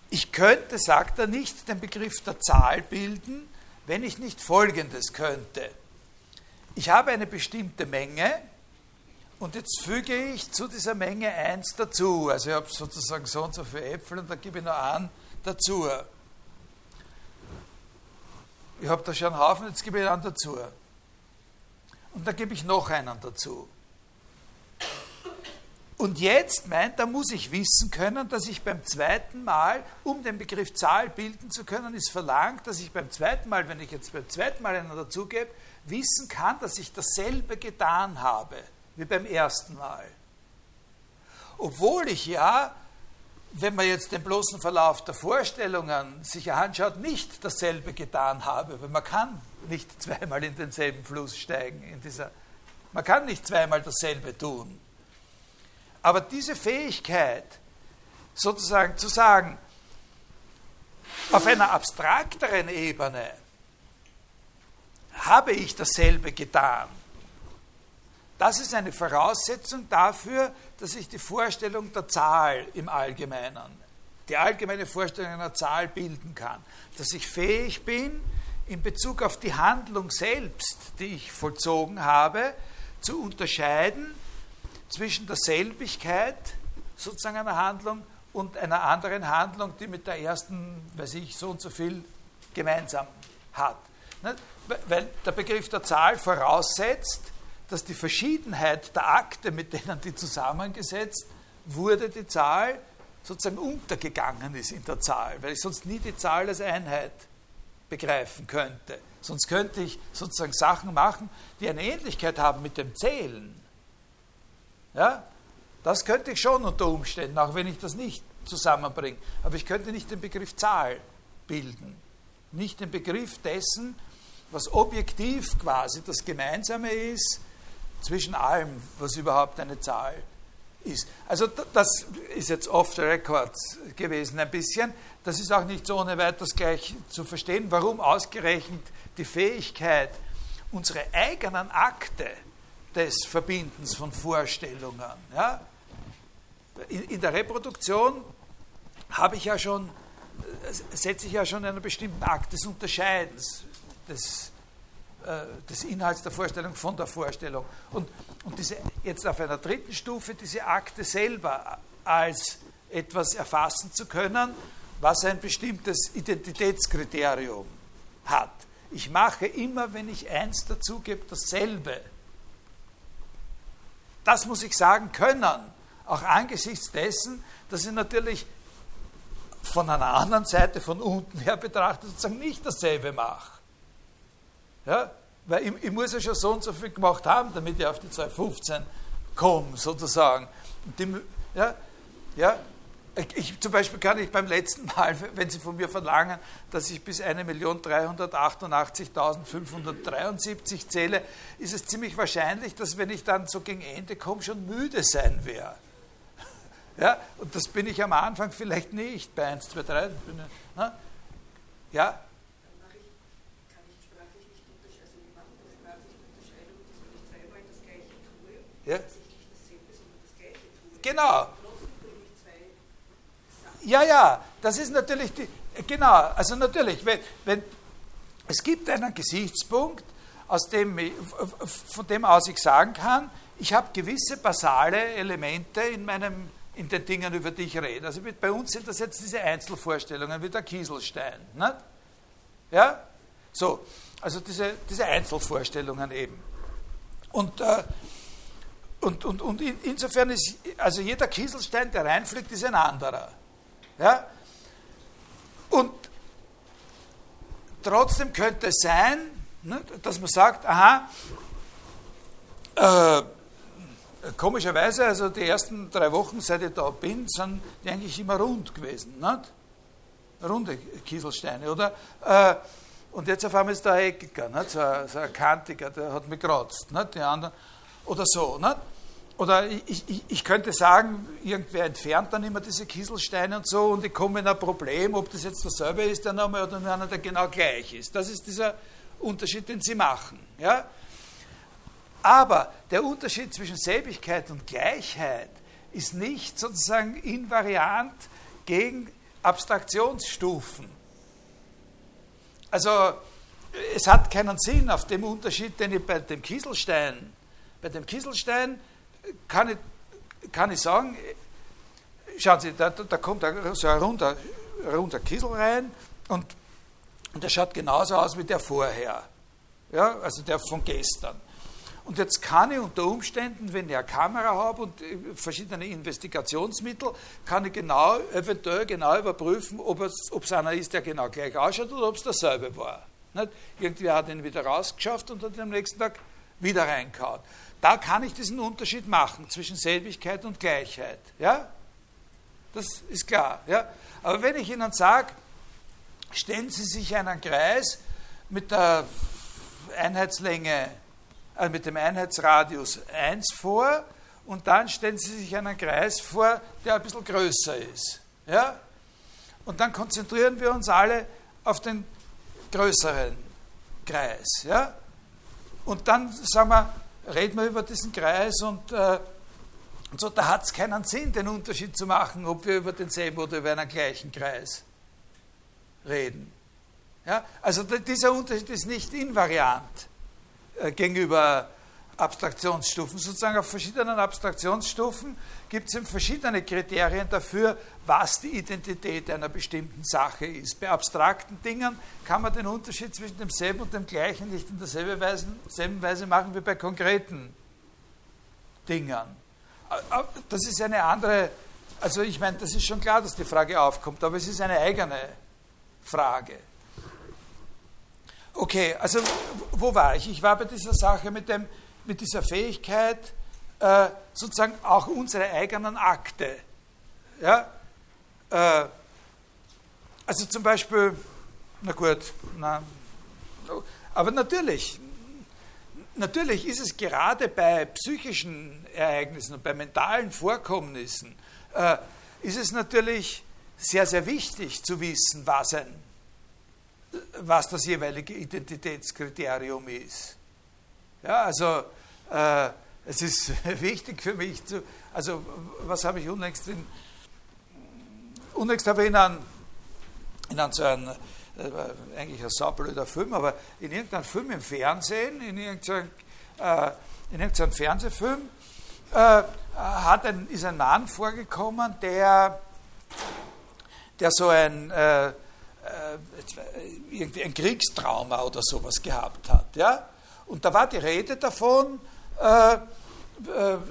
ich könnte, sagt er, nicht den Begriff der Zahl bilden, wenn ich nicht Folgendes könnte. Ich habe eine bestimmte Menge, und jetzt füge ich zu dieser Menge eins dazu. Also ich habe sozusagen so und so viele Äpfel und dann gebe ich noch einen dazu. Ich habe da schon einen Haufen, jetzt gebe ich einen dazu. Und dann gebe ich noch einen dazu. Und jetzt meint er, muss ich wissen können, dass ich beim zweiten Mal, um den Begriff Zahl bilden zu können, ist verlangt, dass ich beim zweiten Mal, wenn ich jetzt beim zweiten Mal einen dazugebe, wissen kann, dass ich dasselbe getan habe wie beim ersten Mal. Obwohl ich ja, wenn man jetzt den bloßen Verlauf der Vorstellungen sich anschaut, nicht dasselbe getan habe, weil man kann nicht zweimal in denselben Fluss steigen. In dieser, man kann nicht zweimal dasselbe tun. Aber diese Fähigkeit, sozusagen zu sagen, auf einer abstrakteren Ebene habe ich dasselbe getan, das ist eine Voraussetzung dafür, dass ich die Vorstellung der Zahl im Allgemeinen, die allgemeine Vorstellung einer Zahl bilden kann. Dass ich fähig bin, in Bezug auf die Handlung selbst, die ich vollzogen habe, zu unterscheiden zwischen der Selbigkeit sozusagen einer Handlung und einer anderen Handlung, die mit der ersten, weiß ich, so und so viel gemeinsam hat. Weil der Begriff der Zahl voraussetzt, dass die Verschiedenheit der Akte, mit denen die zusammengesetzt wurde, die Zahl sozusagen untergegangen ist in der Zahl, weil ich sonst nie die Zahl als Einheit begreifen könnte. Sonst könnte ich sozusagen Sachen machen, die eine Ähnlichkeit haben mit dem Zählen. Ja? Das könnte ich schon unter Umständen, auch wenn ich das nicht zusammenbringe. Aber ich könnte nicht den Begriff Zahl bilden. Nicht den Begriff dessen, was objektiv quasi das Gemeinsame ist zwischen allem, was überhaupt eine Zahl ist. Also das ist jetzt off the record gewesen ein bisschen. Das ist auch nicht so ohne weiteres gleich zu verstehen, warum ausgerechnet die Fähigkeit, unsere eigenen Akte des Verbindens von Vorstellungen, ja, in, der Reproduktion habe ich ja schon, setze ich ja schon einen bestimmten Akt des Unterscheidens, des äh, des Inhalts der Vorstellung von der Vorstellung. Und, und diese, jetzt auf einer dritten Stufe diese Akte selber als etwas erfassen zu können, was ein bestimmtes Identitätskriterium hat. Ich mache immer, wenn ich eins dazugebe, dasselbe. Das muss ich sagen können, auch angesichts dessen, dass ich natürlich von einer anderen Seite, von unten her betrachtet, sozusagen nicht dasselbe mache. Ja? Weil ich, ich, muss ja schon so und so viel gemacht haben, damit ich auf die 215 komme, sozusagen. Die, ja, ja, ich, zum Beispiel kann ich beim letzten Mal, wenn Sie von mir verlangen, dass ich bis 1.388.573 zähle, ist es ziemlich wahrscheinlich, dass wenn ich dann so gegen Ende komme, schon müde sein werde. Ja, und das bin ich am Anfang vielleicht nicht bei 1, 2, 3. Ja, Ja? Genau. Ja, ja, das ist natürlich die, genau, also natürlich, wenn, wenn es gibt einen Gesichtspunkt, aus dem, von dem aus ich sagen kann, ich habe gewisse basale Elemente in meinem in den Dingen, über die ich rede. Also bei uns sind das jetzt diese Einzelvorstellungen wie der Kieselstein. Nicht? Ja? So, also diese, diese Einzelvorstellungen eben. Und äh, und, und, und in, insofern ist, also jeder Kieselstein, der reinfliegt, ist ein anderer. Ja? Und trotzdem könnte es sein, ne, dass man sagt, aha, äh, komischerweise, also die ersten drei Wochen, seit ich da bin, sind die eigentlich immer rund gewesen. Nicht? Runde Kieselsteine, oder? Äh, und jetzt auf einmal ist der Eckiger, nicht? So, so ein Kantiger, der hat mich gekratzt. Nicht? Die anderen, oder so. Nicht? oder ich, ich, ich, könnte sagen, irgendwer entfernt dann immer diese Kieselsteine und so und ich komme in ein Problem, ob das jetzt dasselbe ist der Name oder einer, der genau gleich ist. Das ist dieser Unterschied, den sie machen. Ja? Aber der Unterschied zwischen Selbigkeit und Gleichheit ist nicht sozusagen invariant gegen Abstraktionsstufen. Also es hat keinen Sinn auf dem Unterschied, den ich bei dem Kieselstein, bei dem Kieselstein kann ich, kann ich sagen, schauen Sie, da, da kommt so ein runder, runder Kiesel rein und, und der schaut genauso aus wie der vorher. Ja, also der von gestern. Und jetzt kann ich unter Umständen, wenn ich eine Kamera habe und äh, verschiedene Investigationsmittel, kann ich genau, eventuell genau überprüfen, ob es, ob es einer ist, der genau gleich ausschaut oder ob es derselbe war. Nicht? Irgendwie hat ihn wieder rausgeschafft und hat ihn am nächsten Tag wieder reingehauen. Da kann ich diesen Unterschied machen zwischen Selbigkeit und Gleichheit. Ja? Das ist klar. Ja? Aber wenn ich Ihnen sage, stellen Sie sich einen Kreis mit der Einheitslänge, also mit dem Einheitsradius 1 vor und dann stellen Sie sich einen Kreis vor, der ein bisschen größer ist. Ja? Und dann konzentrieren wir uns alle auf den größeren Kreis. Ja? Und dann sagen wir, reden wir über diesen Kreis und, äh, und so, da hat es keinen Sinn, den Unterschied zu machen, ob wir über denselben oder über einen gleichen Kreis reden. Ja? Also dieser Unterschied ist nicht invariant äh, gegenüber Abstraktionsstufen. Sozusagen auf verschiedenen Abstraktionsstufen gibt es verschiedene Kriterien dafür, was die Identität einer bestimmten Sache ist. Bei abstrakten Dingen kann man den Unterschied zwischen demselben und dem gleichen nicht in derselben Weise, derselben Weise machen wie bei konkreten Dingen. Das ist eine andere, also ich meine, das ist schon klar, dass die Frage aufkommt, aber es ist eine eigene Frage. Okay, also wo war ich? Ich war bei dieser Sache mit dem, mit dieser Fähigkeit, äh, sozusagen auch unsere eigenen Akte. Ja? Äh, also zum Beispiel, na gut, na, aber natürlich, natürlich ist es gerade bei psychischen Ereignissen und bei mentalen Vorkommnissen, äh, ist es natürlich sehr, sehr wichtig zu wissen, was, ein, was das jeweilige Identitätskriterium ist. Ja, also äh, es ist wichtig für mich zu, also was habe ich unlängst in, unlängst habe ich in einem, in einem so einem, äh, eigentlich ein saublöder Film, aber in irgendeinem Film im Fernsehen, in irgendeinem, äh, in irgendeinem Fernsehfilm, äh, hat ein, ist ein Mann vorgekommen, der, der so ein, äh, äh ein Kriegstrauma oder sowas gehabt hat. Ja? Und da war die Rede davon, äh, äh,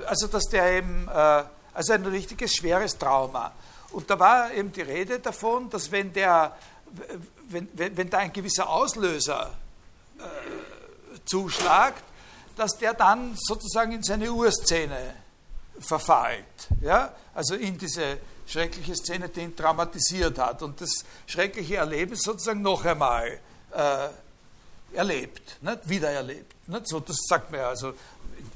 also dass der eben, äh, also ein richtiges schweres Trauma. Und da war eben die Rede davon, dass wenn der, wenn, wenn, wenn da ein gewisser Auslöser äh, zuschlagt, dass der dann sozusagen in seine Urszene verfallt. Ja? Also in diese schreckliche Szene, die ihn traumatisiert hat und das schreckliche Erleben sozusagen noch einmal äh, erlebt, nicht? wieder. Nicht? So, das sagt man ja also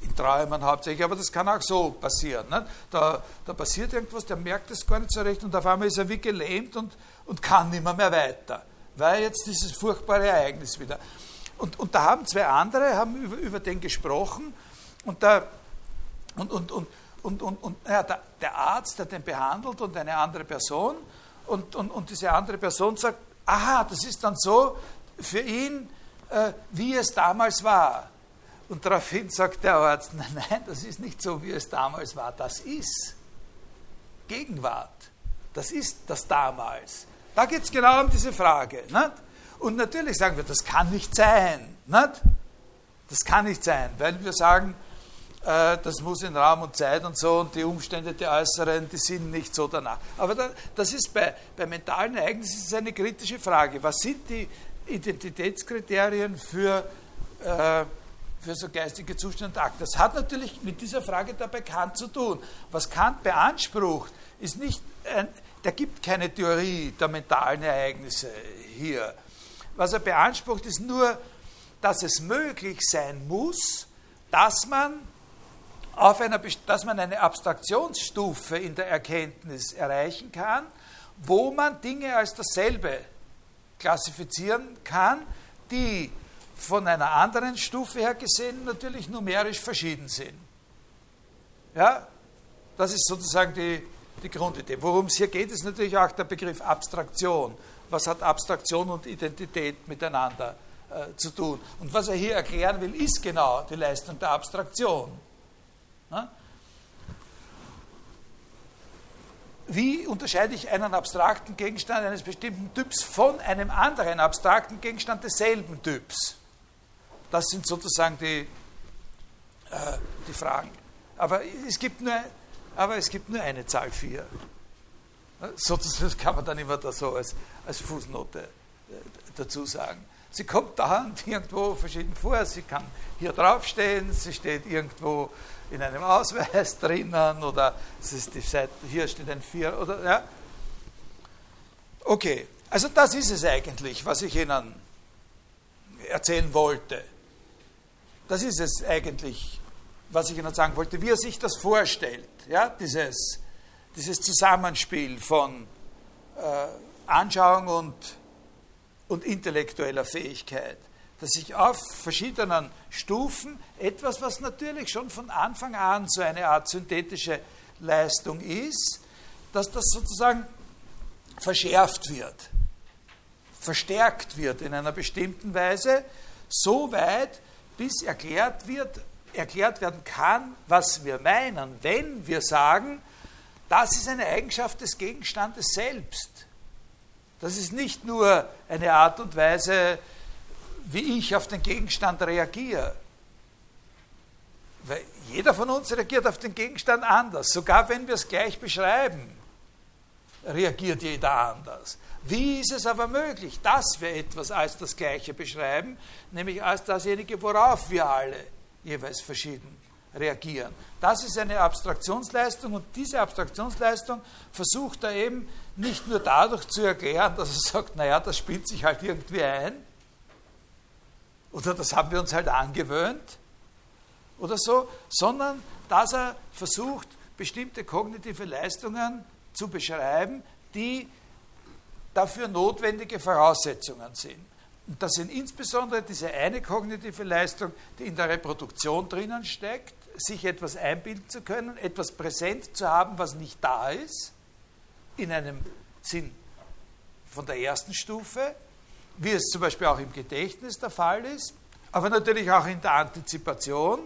in Träumen hauptsächlich, aber das kann auch so passieren. Nicht? Da, da passiert irgendwas, der merkt es gar nicht so recht und auf einmal ist er wie gelähmt und, und kann nicht mehr, mehr weiter, weil jetzt dieses furchtbare Ereignis wieder. Und, und da haben zwei andere haben über, über den gesprochen und, da, und, und, und, und, und, und ja, der, der Arzt, der den behandelt und eine andere Person und, und, und diese andere Person sagt, aha, das ist dann so, für ihn äh, wie es damals war. Und daraufhin sagt der Arzt, nein, nein, das ist nicht so, wie es damals war. Das ist Gegenwart. Das ist das damals. Da geht es genau um diese Frage. Nicht? Und natürlich sagen wir, das kann nicht sein. Nicht? Das kann nicht sein, weil wir sagen, äh, das muss in Raum und Zeit und so und die Umstände der Äußeren, die sind nicht so danach. Aber da, das ist bei, bei mentalen Ereignissen eine kritische Frage. Was sind die Identitätskriterien für, äh, für so geistige Zustände und Das hat natürlich mit dieser Frage dabei Kant zu tun. Was Kant beansprucht, ist nicht, ein, der gibt keine Theorie der mentalen Ereignisse hier. Was er beansprucht, ist nur, dass es möglich sein muss, dass man, auf einer, dass man eine Abstraktionsstufe in der Erkenntnis erreichen kann, wo man Dinge als dasselbe klassifizieren kann, die von einer anderen Stufe her gesehen natürlich numerisch verschieden sind. Ja, das ist sozusagen die, die Grundidee. Worum es hier geht, ist natürlich auch der Begriff Abstraktion. Was hat Abstraktion und Identität miteinander äh, zu tun? Und was er hier erklären will, ist genau die Leistung der Abstraktion. Ja? Wie unterscheide ich einen abstrakten Gegenstand eines bestimmten Typs von einem anderen abstrakten Gegenstand desselben Typs? Das sind sozusagen die, äh, die Fragen. Aber es, gibt nur, aber es gibt nur eine Zahl 4. Sozusagen kann man dann immer da so als, als Fußnote äh, dazu sagen. Sie kommt da irgendwo verschieden vor, sie kann hier draufstehen, sie steht irgendwo in einem Ausweis drinnen oder es ist die Seite, hier steht ein Vier oder ja. Okay, also das ist es eigentlich, was ich Ihnen erzählen wollte. Das ist es eigentlich, was ich Ihnen sagen wollte, wie er sich das vorstellt, ja, dieses, dieses Zusammenspiel von äh, Anschauung und, und intellektueller Fähigkeit. Dass ich auf verschiedenen Stufen etwas, was natürlich schon von Anfang an so eine Art synthetische Leistung ist, dass das sozusagen verschärft wird, verstärkt wird in einer bestimmten Weise, so weit, bis erklärt wird, erklärt werden kann, was wir meinen, wenn wir sagen, das ist eine Eigenschaft des Gegenstandes selbst. Das ist nicht nur eine Art und Weise, wie ich auf den Gegenstand reagiere. Weil jeder von uns reagiert auf den Gegenstand anders. Sogar wenn wir es gleich beschreiben, reagiert jeder anders. Wie ist es aber möglich, dass wir etwas als das Gleiche beschreiben, nämlich als dasjenige, worauf wir alle jeweils verschieden reagieren? Das ist eine Abstraktionsleistung und diese Abstraktionsleistung versucht er eben nicht nur dadurch zu erklären, dass er sagt, naja, das spielt sich halt irgendwie ein, oder das haben wir uns halt angewöhnt, oder so, sondern dass er versucht, bestimmte kognitive Leistungen zu beschreiben, die dafür notwendige Voraussetzungen sind. Und das sind insbesondere diese eine kognitive Leistung, die in der Reproduktion drinnen steckt, sich etwas einbilden zu können, etwas präsent zu haben, was nicht da ist, in einem Sinn von der ersten Stufe, wie es zum Beispiel auch im Gedächtnis der Fall ist, aber natürlich auch in der Antizipation.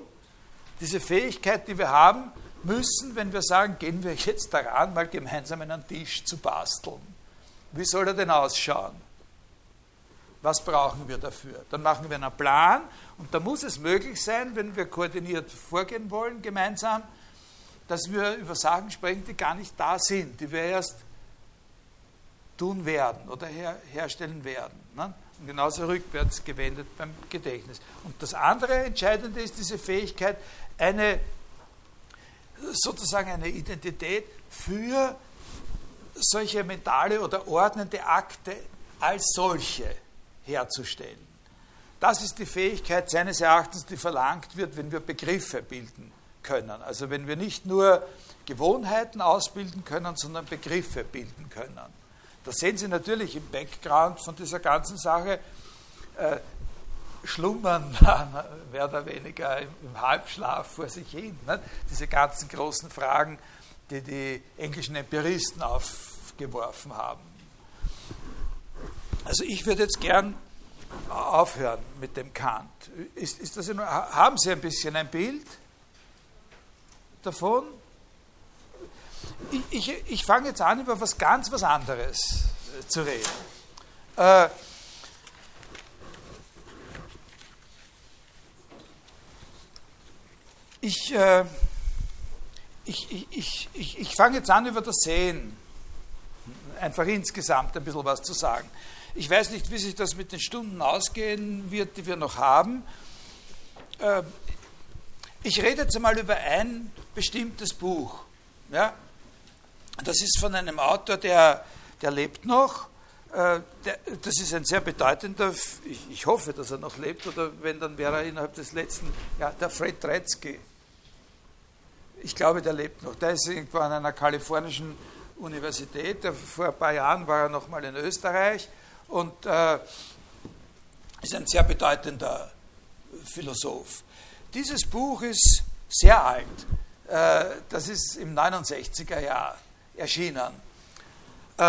Diese Fähigkeit, die wir haben, müssen, wenn wir sagen, gehen wir jetzt daran, mal gemeinsam einen Tisch zu basteln. Wie soll er denn ausschauen? Was brauchen wir dafür? Dann machen wir einen Plan und da muss es möglich sein, wenn wir koordiniert vorgehen wollen, gemeinsam, dass wir über Sachen sprechen, die gar nicht da sind, die wir erst tun werden oder her, herstellen werden. Ne? Und genauso rückwärts gewendet beim Gedächtnis. Und das andere Entscheidende ist diese Fähigkeit, eine sozusagen eine Identität für solche mentale oder ordnende Akte als solche herzustellen. Das ist die Fähigkeit seines Erachtens, die verlangt wird, wenn wir Begriffe bilden können. Also wenn wir nicht nur Gewohnheiten ausbilden können, sondern Begriffe bilden können. Da sehen Sie natürlich im Background von dieser ganzen Sache äh, schlummern mehr oder weniger im, Halbschlaf vor sich hin. Nicht? Diese ganzen großen Fragen, die die englischen Empiristen aufgeworfen haben. Also ich würde jetzt gern aufhören mit dem Kant. Ist, ist das haben Sie ein bisschen ein Bild davon? Ich, ich, ich fange jetzt an, über was ganz was anderes äh, zu reden. Äh, ich, äh, ich, ich, ich, ich fange jetzt an, über das Sehen einfach insgesamt ein bisschen was zu sagen. Ich weiß nicht, wie sich das mit den Stunden ausgehen wird, die wir noch haben. Äh, ich rede jetzt einmal über ein bestimmtes Buch. Ja? Das ist von einem Autor, der, der lebt noch. Äh, das ist ein sehr bedeutender, ich, hoffe, dass er noch lebt, oder wenn, dann wäre er innerhalb des letzten, ja, der Fred Tretzky. Ich glaube, der lebt noch. Der ist irgendwo an einer kalifornischen Universität. Vor ein paar Jahren war er noch mal in Österreich und äh, ist ein sehr bedeutender Philosoph. Dieses Buch ist sehr alt. Äh, das ist im 69er Jahr erschienen. Äh,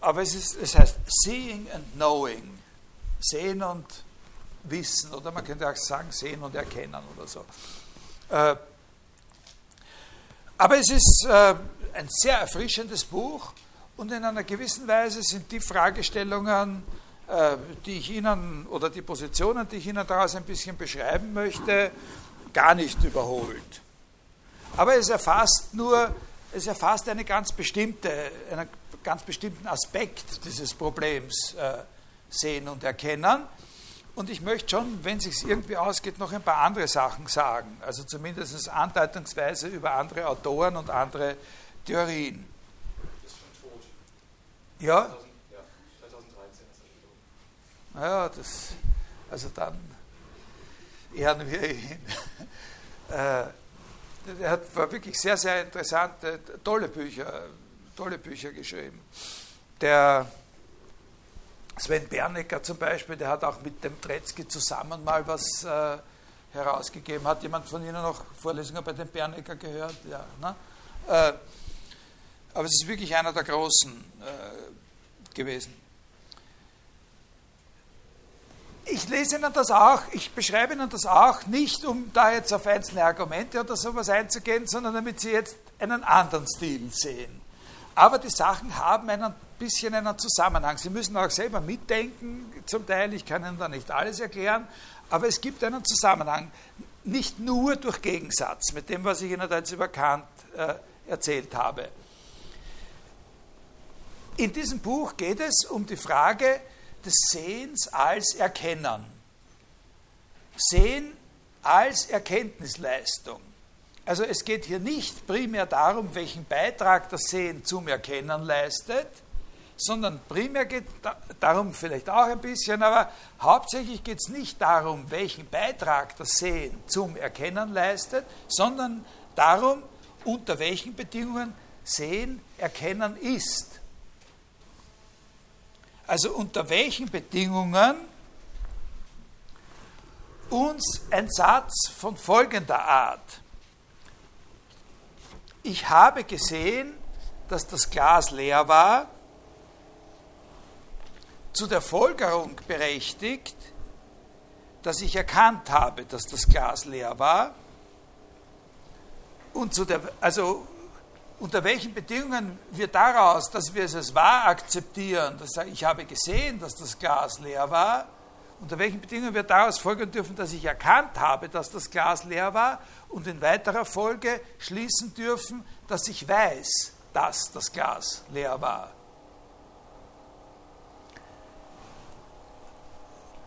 aber es, ist, es heißt Seeing and Knowing. Sehen und Wissen. Oder man könnte auch sagen, sehen und erkennen oder so. Äh, aber es ist äh, ein sehr erfrischendes Buch und in einer gewissen Weise sind die Fragestellungen, äh, die ich Ihnen oder die Positionen, die ich Ihnen daraus ein bisschen beschreiben möchte, gar nicht überholt. Aber es erfasst nur, es erfasst eine ganz bestimmte, einen ganz bestimmten Aspekt dieses Problems äh, sehen und erkennen. Und ich möchte schon, wenn es sich irgendwie ausgeht, noch ein paar andere Sachen sagen. Also zumindest andeutungsweise über andere Autoren und andere Theorien. Ist schon tot. Ja? 2013 ist er Ja, das, also dann ehren wir ihn. er hat, wirklich sehr, sehr interessant, äh, tolle Bücher, tolle Bücher geschrieben. Der Sven Bernecker zum Beispiel, der hat auch mit dem Tretzky zusammen mal was äh, herausgegeben. Hat jemand von Ihnen noch Vorlesungen bei dem Bernecker gehört? Ja. Ne? Äh, aber es ist wirklich einer der Großen äh, gewesen. Ich lese Ihnen das auch, ich beschreibe Ihnen das auch nicht, um da jetzt auf einzelne Argumente oder sowas einzugehen, sondern damit Sie jetzt einen anderen Stil sehen. Aber die Sachen haben ein bisschen einen Zusammenhang. Sie müssen auch selber mitdenken, zum Teil, ich kann Ihnen da nicht alles erklären, aber es gibt einen Zusammenhang, nicht nur durch Gegensatz mit dem, was ich Ihnen da jetzt über Kant äh, erzählt habe. In diesem Buch geht es um die Frage des Sehens als Erkennen. Sehen als Erkenntnisleistung. Also es geht hier nicht primär darum, welchen Beitrag das Sehen zum Erkennen leistet, sondern primär geht darum, vielleicht auch ein bisschen, aber hauptsächlich geht es nicht darum, welchen Beitrag das Sehen zum Erkennen leistet, sondern darum, unter welchen Bedingungen Sehen Erkennen ist. Also unter welchen Bedingungen uns ein Satz von folgender Art. Ich habe gesehen, dass das Glas leer war, zu der Folgerung berechtigt, dass ich erkannt habe, dass das Glas leer war. Und zu der, also unter welchen Bedingungen wir daraus, dass wir es als wahr akzeptieren, dass ich habe gesehen, dass das Glas leer war, unter welchen Bedingungen wir daraus folgen dürfen, dass ich erkannt habe, dass das Glas leer war und in weiterer Folge schließen dürfen, dass ich weiß, dass das Glas leer war.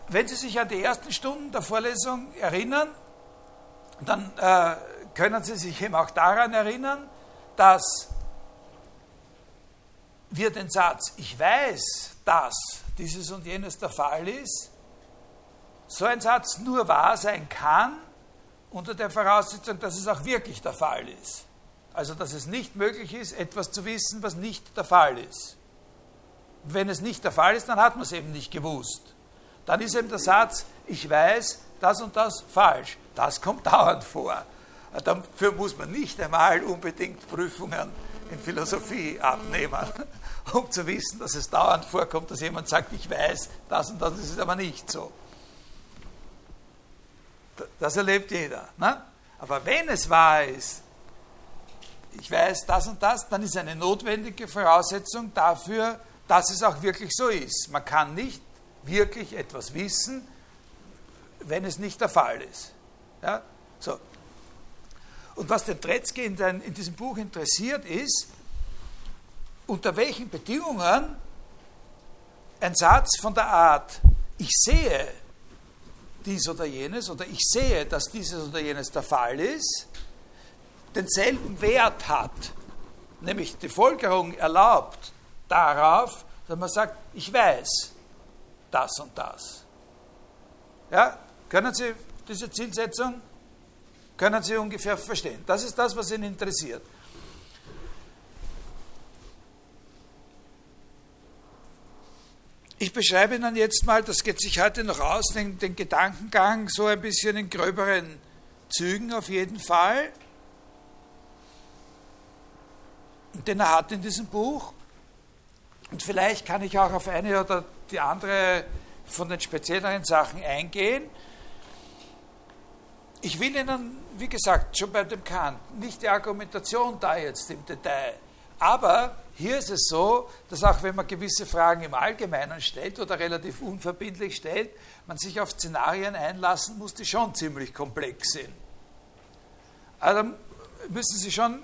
Wenn Sie sich an die ersten Stunden der Vorlesung erinnern, dann äh, können Sie sich eben auch daran erinnern, dass wir den Satz, ich weiß, dass dieses und jenes der Fall ist, so ein Satz nur wahr sein kann, unter der Voraussetzung, dass es auch wirklich der Fall ist. Also, dass es nicht möglich ist, etwas zu wissen, was nicht der Fall ist. Wenn es nicht der Fall ist, dann hat man es eben nicht gewusst dann ist eben der Satz, ich weiß, das und das falsch. Das kommt dauernd vor. Dafür muss man nicht einmal unbedingt Prüfungen in Philosophie abnehmen, um zu wissen, dass es dauernd vorkommt, dass jemand sagt, ich weiß, das und das, das ist aber nicht so. Das erlebt jeder. Ne? Aber wenn es wahr ist, ich weiß das und das, dann ist eine notwendige Voraussetzung dafür, dass es auch wirklich so ist. Man kann nicht wirklich etwas wissen, wenn es nicht der Fall ist. Ja? So. Und was den Tretzky in, den, in diesem Buch interessiert, ist, unter welchen Bedingungen ein Satz von der Art, ich sehe dies oder jenes oder ich sehe, dass dieses oder jenes der Fall ist, denselben Wert hat, nämlich die Folgerung erlaubt darauf, dass man sagt, ich weiß, das und das. Ja, können Sie diese Zielsetzung, können Sie ungefähr verstehen? Das ist das, was ihn interessiert. Ich beschreibe Ihnen jetzt mal, das geht sich heute noch aus, den, den Gedankengang so ein bisschen in gröberen Zügen auf jeden Fall, den er hat in diesem Buch. Und vielleicht kann ich auch auf eine oder die andere von den spezielleren Sachen eingehen. Ich will Ihnen, wie gesagt, schon bei dem Kant, nicht die Argumentation da jetzt im Detail, aber hier ist es so, dass auch wenn man gewisse Fragen im Allgemeinen stellt oder relativ unverbindlich stellt, man sich auf Szenarien einlassen muss, die schon ziemlich komplex sind. Also müssen Sie schon,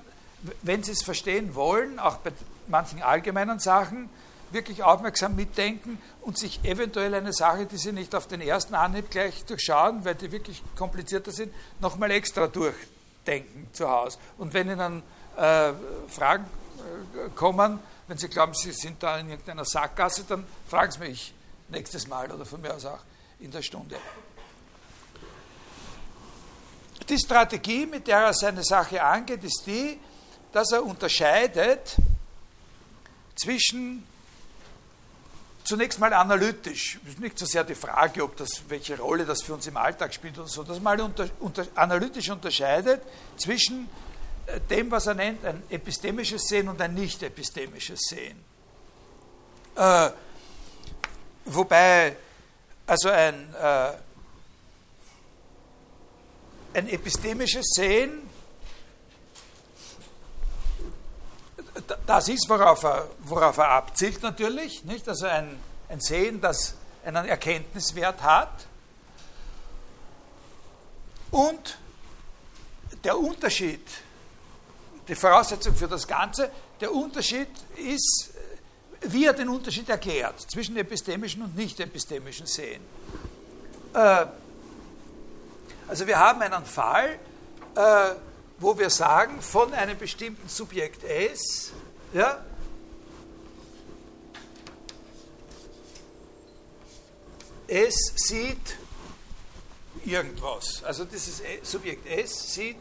wenn Sie es verstehen wollen, auch bei manchen allgemeinen Sachen, wirklich aufmerksam mitdenken und sich eventuell eine Sache, die Sie nicht auf den ersten Anhieb gleich durchschauen, weil die wirklich komplizierter sind, nochmal extra durchdenken zu Hause. Und wenn Ihnen äh, Fragen äh, kommen, wenn Sie glauben, Sie sind da in irgendeiner Sackgasse, dann fragen Sie mich nächstes Mal oder von mir aus auch in der Stunde. Die Strategie, mit der er seine Sache angeht, ist die, dass er unterscheidet zwischen zunächst mal analytisch. Nicht so sehr die Frage, ob das, welche Rolle das für uns im Alltag spielt oder so, dass man unter, unter, analytisch unterscheidet zwischen äh, dem, was er nennt, ein epistemisches Sehen und ein nicht epistemisches Sehen. Äh, wobei, also ein, äh, ein epistemisches Sehen, das ist, worauf er, worauf er abzielt natürlich, nicht? also ein, ein Sehen, das einen Erkenntniswert hat. Und der Unterschied, die Voraussetzung für das Ganze, der Unterschied ist, wie er den Unterschied erklärt zwischen epistemischen und nicht epistemischen Sehen. Äh, also wir haben einen Fall, äh, wo wir sagen, von einem bestimmten Subjekt S, ja, S sieht irgendwas. Also dieses Subjekt S sieht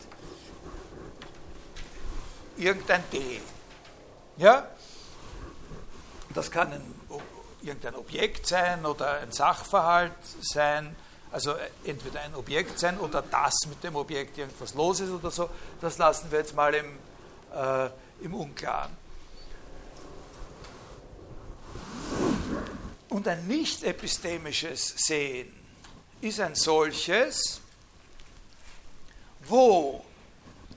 irgendein D. Ja? Das kann ein, irgendein Objekt sein oder ein Sachverhalt sein also äh, entweder ein Objekt sein oder das mit dem Objekt irgendwas los ist oder so. Das lassen wir jetzt mal im, äh, im Unklaren. Und ein nicht epistemisches Sehen ist ein solches, wo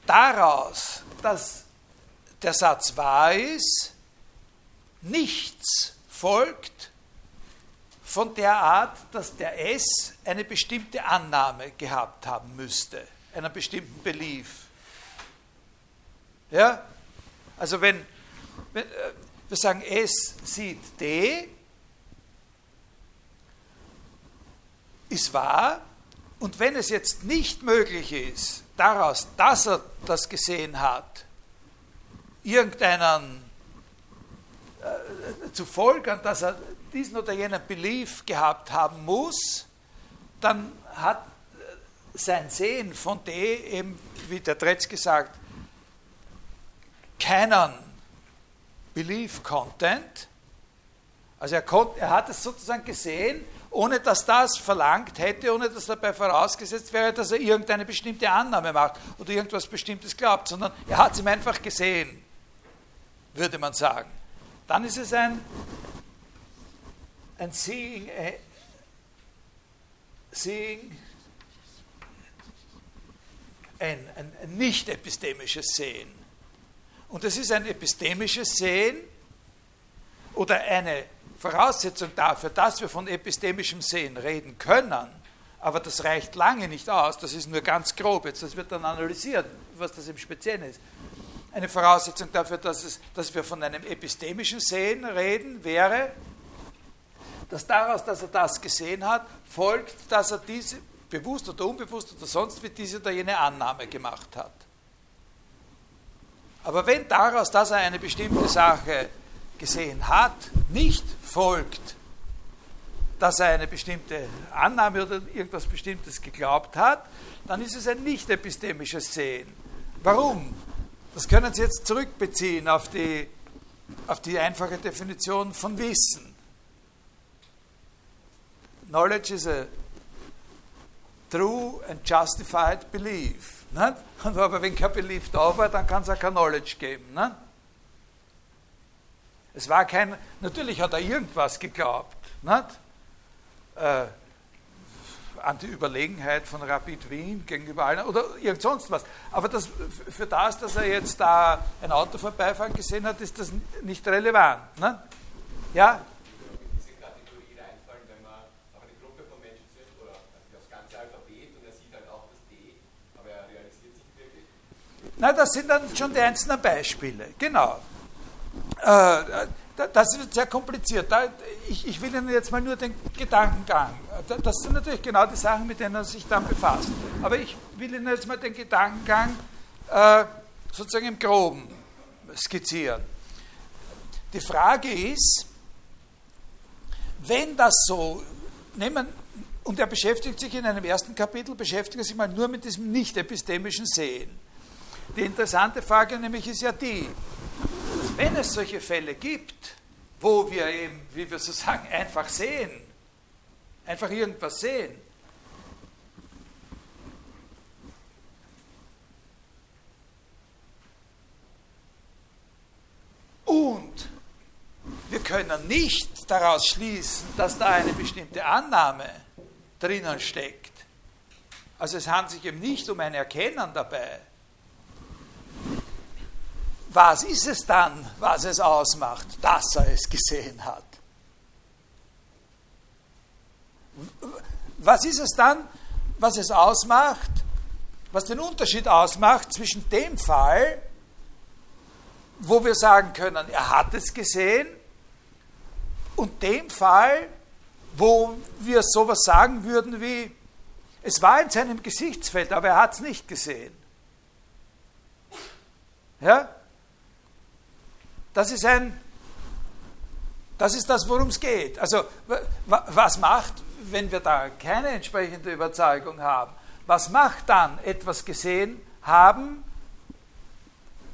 daraus, dass der Satz wahr ist, nichts folgt, von der Art, dass der S eine bestimmte Annahme gehabt haben müsste, einer bestimmten Belief. Ja? Also wenn, wenn äh, wir sagen, S sieht D, ist wahr, und wenn es jetzt nicht möglich ist, daraus, dass er das gesehen hat, irgendeinen äh, zu folgern, dass er diesen oder jenen Belief gehabt haben muss, dann hat sein Sehen von D eben, wie der Tretz gesagt, keinen Belief Content. Also er, konnt, er hat es sozusagen gesehen, ohne dass das verlangt hätte, ohne dass dabei vorausgesetzt wäre, dass er irgendeine bestimmte Annahme macht oder irgendwas Bestimmtes glaubt, sondern er hat es ihm einfach gesehen, würde man sagen. Dann ist es ein and seeing, a, seeing ein, ein, nicht epistemisches Sehen. Und es ist ein epistemisches Sehen oder eine Voraussetzung dafür, dass wir von epistemischem Sehen reden können, aber das reicht lange nicht aus, das ist nur ganz grob, jetzt das wird dann analysiert, was das im Speziellen ist. Eine Voraussetzung dafür, dass, es, dass wir von einem epistemischen Sehen reden, wäre, dass daraus, dass er das gesehen hat, folgt, dass er diese, bewusst oder unbewusst oder sonst wie diese oder jene Annahme gemacht hat. Aber wenn daraus, dass er eine bestimmte Sache gesehen hat, nicht folgt, dass er eine bestimmte Annahme oder irgendwas Bestimmtes geglaubt hat, dann ist es ein nicht epistemisches Sehen. Warum? Das können Sie jetzt zurückbeziehen auf die, auf die einfache Definition von Wissen. Knowledge is a true and justified belief. Nicht? Und aber wenn kein Belief da war, dann kann es auch kein Knowledge geben. Nicht? Es war kein, natürlich hat er irgendwas geglaubt. Nicht? Äh, an die Überlegenheit von Rapid Wien gegenüber allen oder irgend sonst was. Aber das, für das, dass er jetzt da ein Auto vorbeifahren gesehen hat, ist das nicht relevant. Ne? Ja? Na, das sind dann schon die einzelnen Beispiele. Genau. Äh, das ist sehr kompliziert. Ich, will Ihnen jetzt mal nur den Gedankengang. Das sind natürlich genau die Sachen, mit denen er sich dann befasst. Aber ich will Ihnen jetzt mal den Gedankengang äh, sozusagen im Groben skizzieren. Die Frage ist, wenn das so, nehmen, und er beschäftigt sich in einem ersten Kapitel, beschäftigt er sich mal nur mit diesem nicht epistemischen Sehen. Die interessante Frage nämlich ist ja die, wenn es solche Fälle gibt, wo wir eben, wie wir so sagen, einfach sehen, einfach irgendwas sehen. Und wir können nicht daraus schließen, dass da eine bestimmte Annahme drinnen steckt. Also es handelt sich eben nicht um ein Erkennen dabei. Was ist es dann, was es ausmacht, dass er es gesehen hat? Was ist es dann, was es ausmacht, was den Unterschied ausmacht zwischen dem Fall, wo wir sagen können, er hat es gesehen, und dem Fall, wo wir sowas sagen würden wie, es war in seinem Gesichtsfeld, aber er hat es nicht gesehen. Ja? Das ist ein, das ist das, worum es geht. Also, was macht, wenn wir da keine entsprechende Überzeugung haben? Was macht dann etwas gesehen haben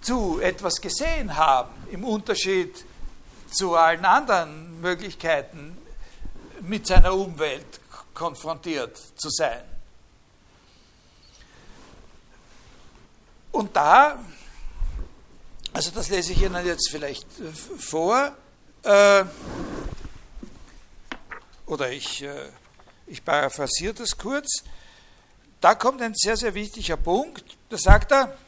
zu etwas gesehen haben, im Unterschied zu allen anderen Möglichkeiten, mit seiner Umwelt konfrontiert zu sein. Und da, also das lese ich Ihnen jetzt vielleicht äh, vor, äh, oder ich, äh, ich paraphrasiere das kurz, da kommt ein sehr, sehr wichtiger Punkt, da sagt er,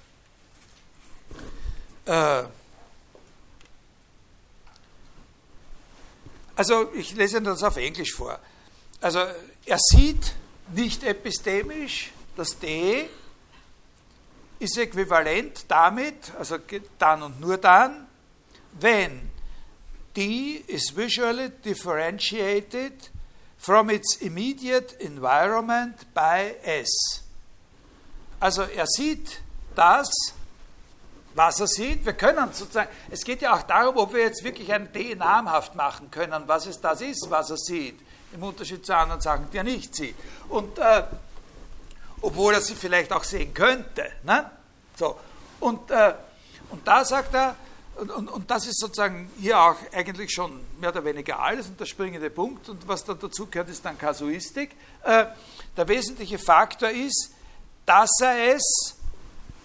also ich lese Ihnen das auf Englisch vor. Also er sieht nicht epistemisch, das D ist äquivalent damit, also dann und nur dann, wenn D is visually differentiated from its immediate environment by S. Also er sieht das, was er sieht. Wir können sozusagen, es geht ja auch darum, ob wir jetzt wirklich ein D namhaft machen können, was es das ist, was er sieht, im Unterschied zu anderen Sachen, die er nicht sieht. Und äh, obwohl er sie vielleicht auch sehen könnte. Ne? So. Und, äh, und da sagt er, und, und, und, das ist sozusagen hier auch eigentlich schon mehr oder weniger alles und der springende Punkt. Und was dann dazu gehört, ist dann Kasuistik. Äh, der wesentliche Faktor ist, dass er es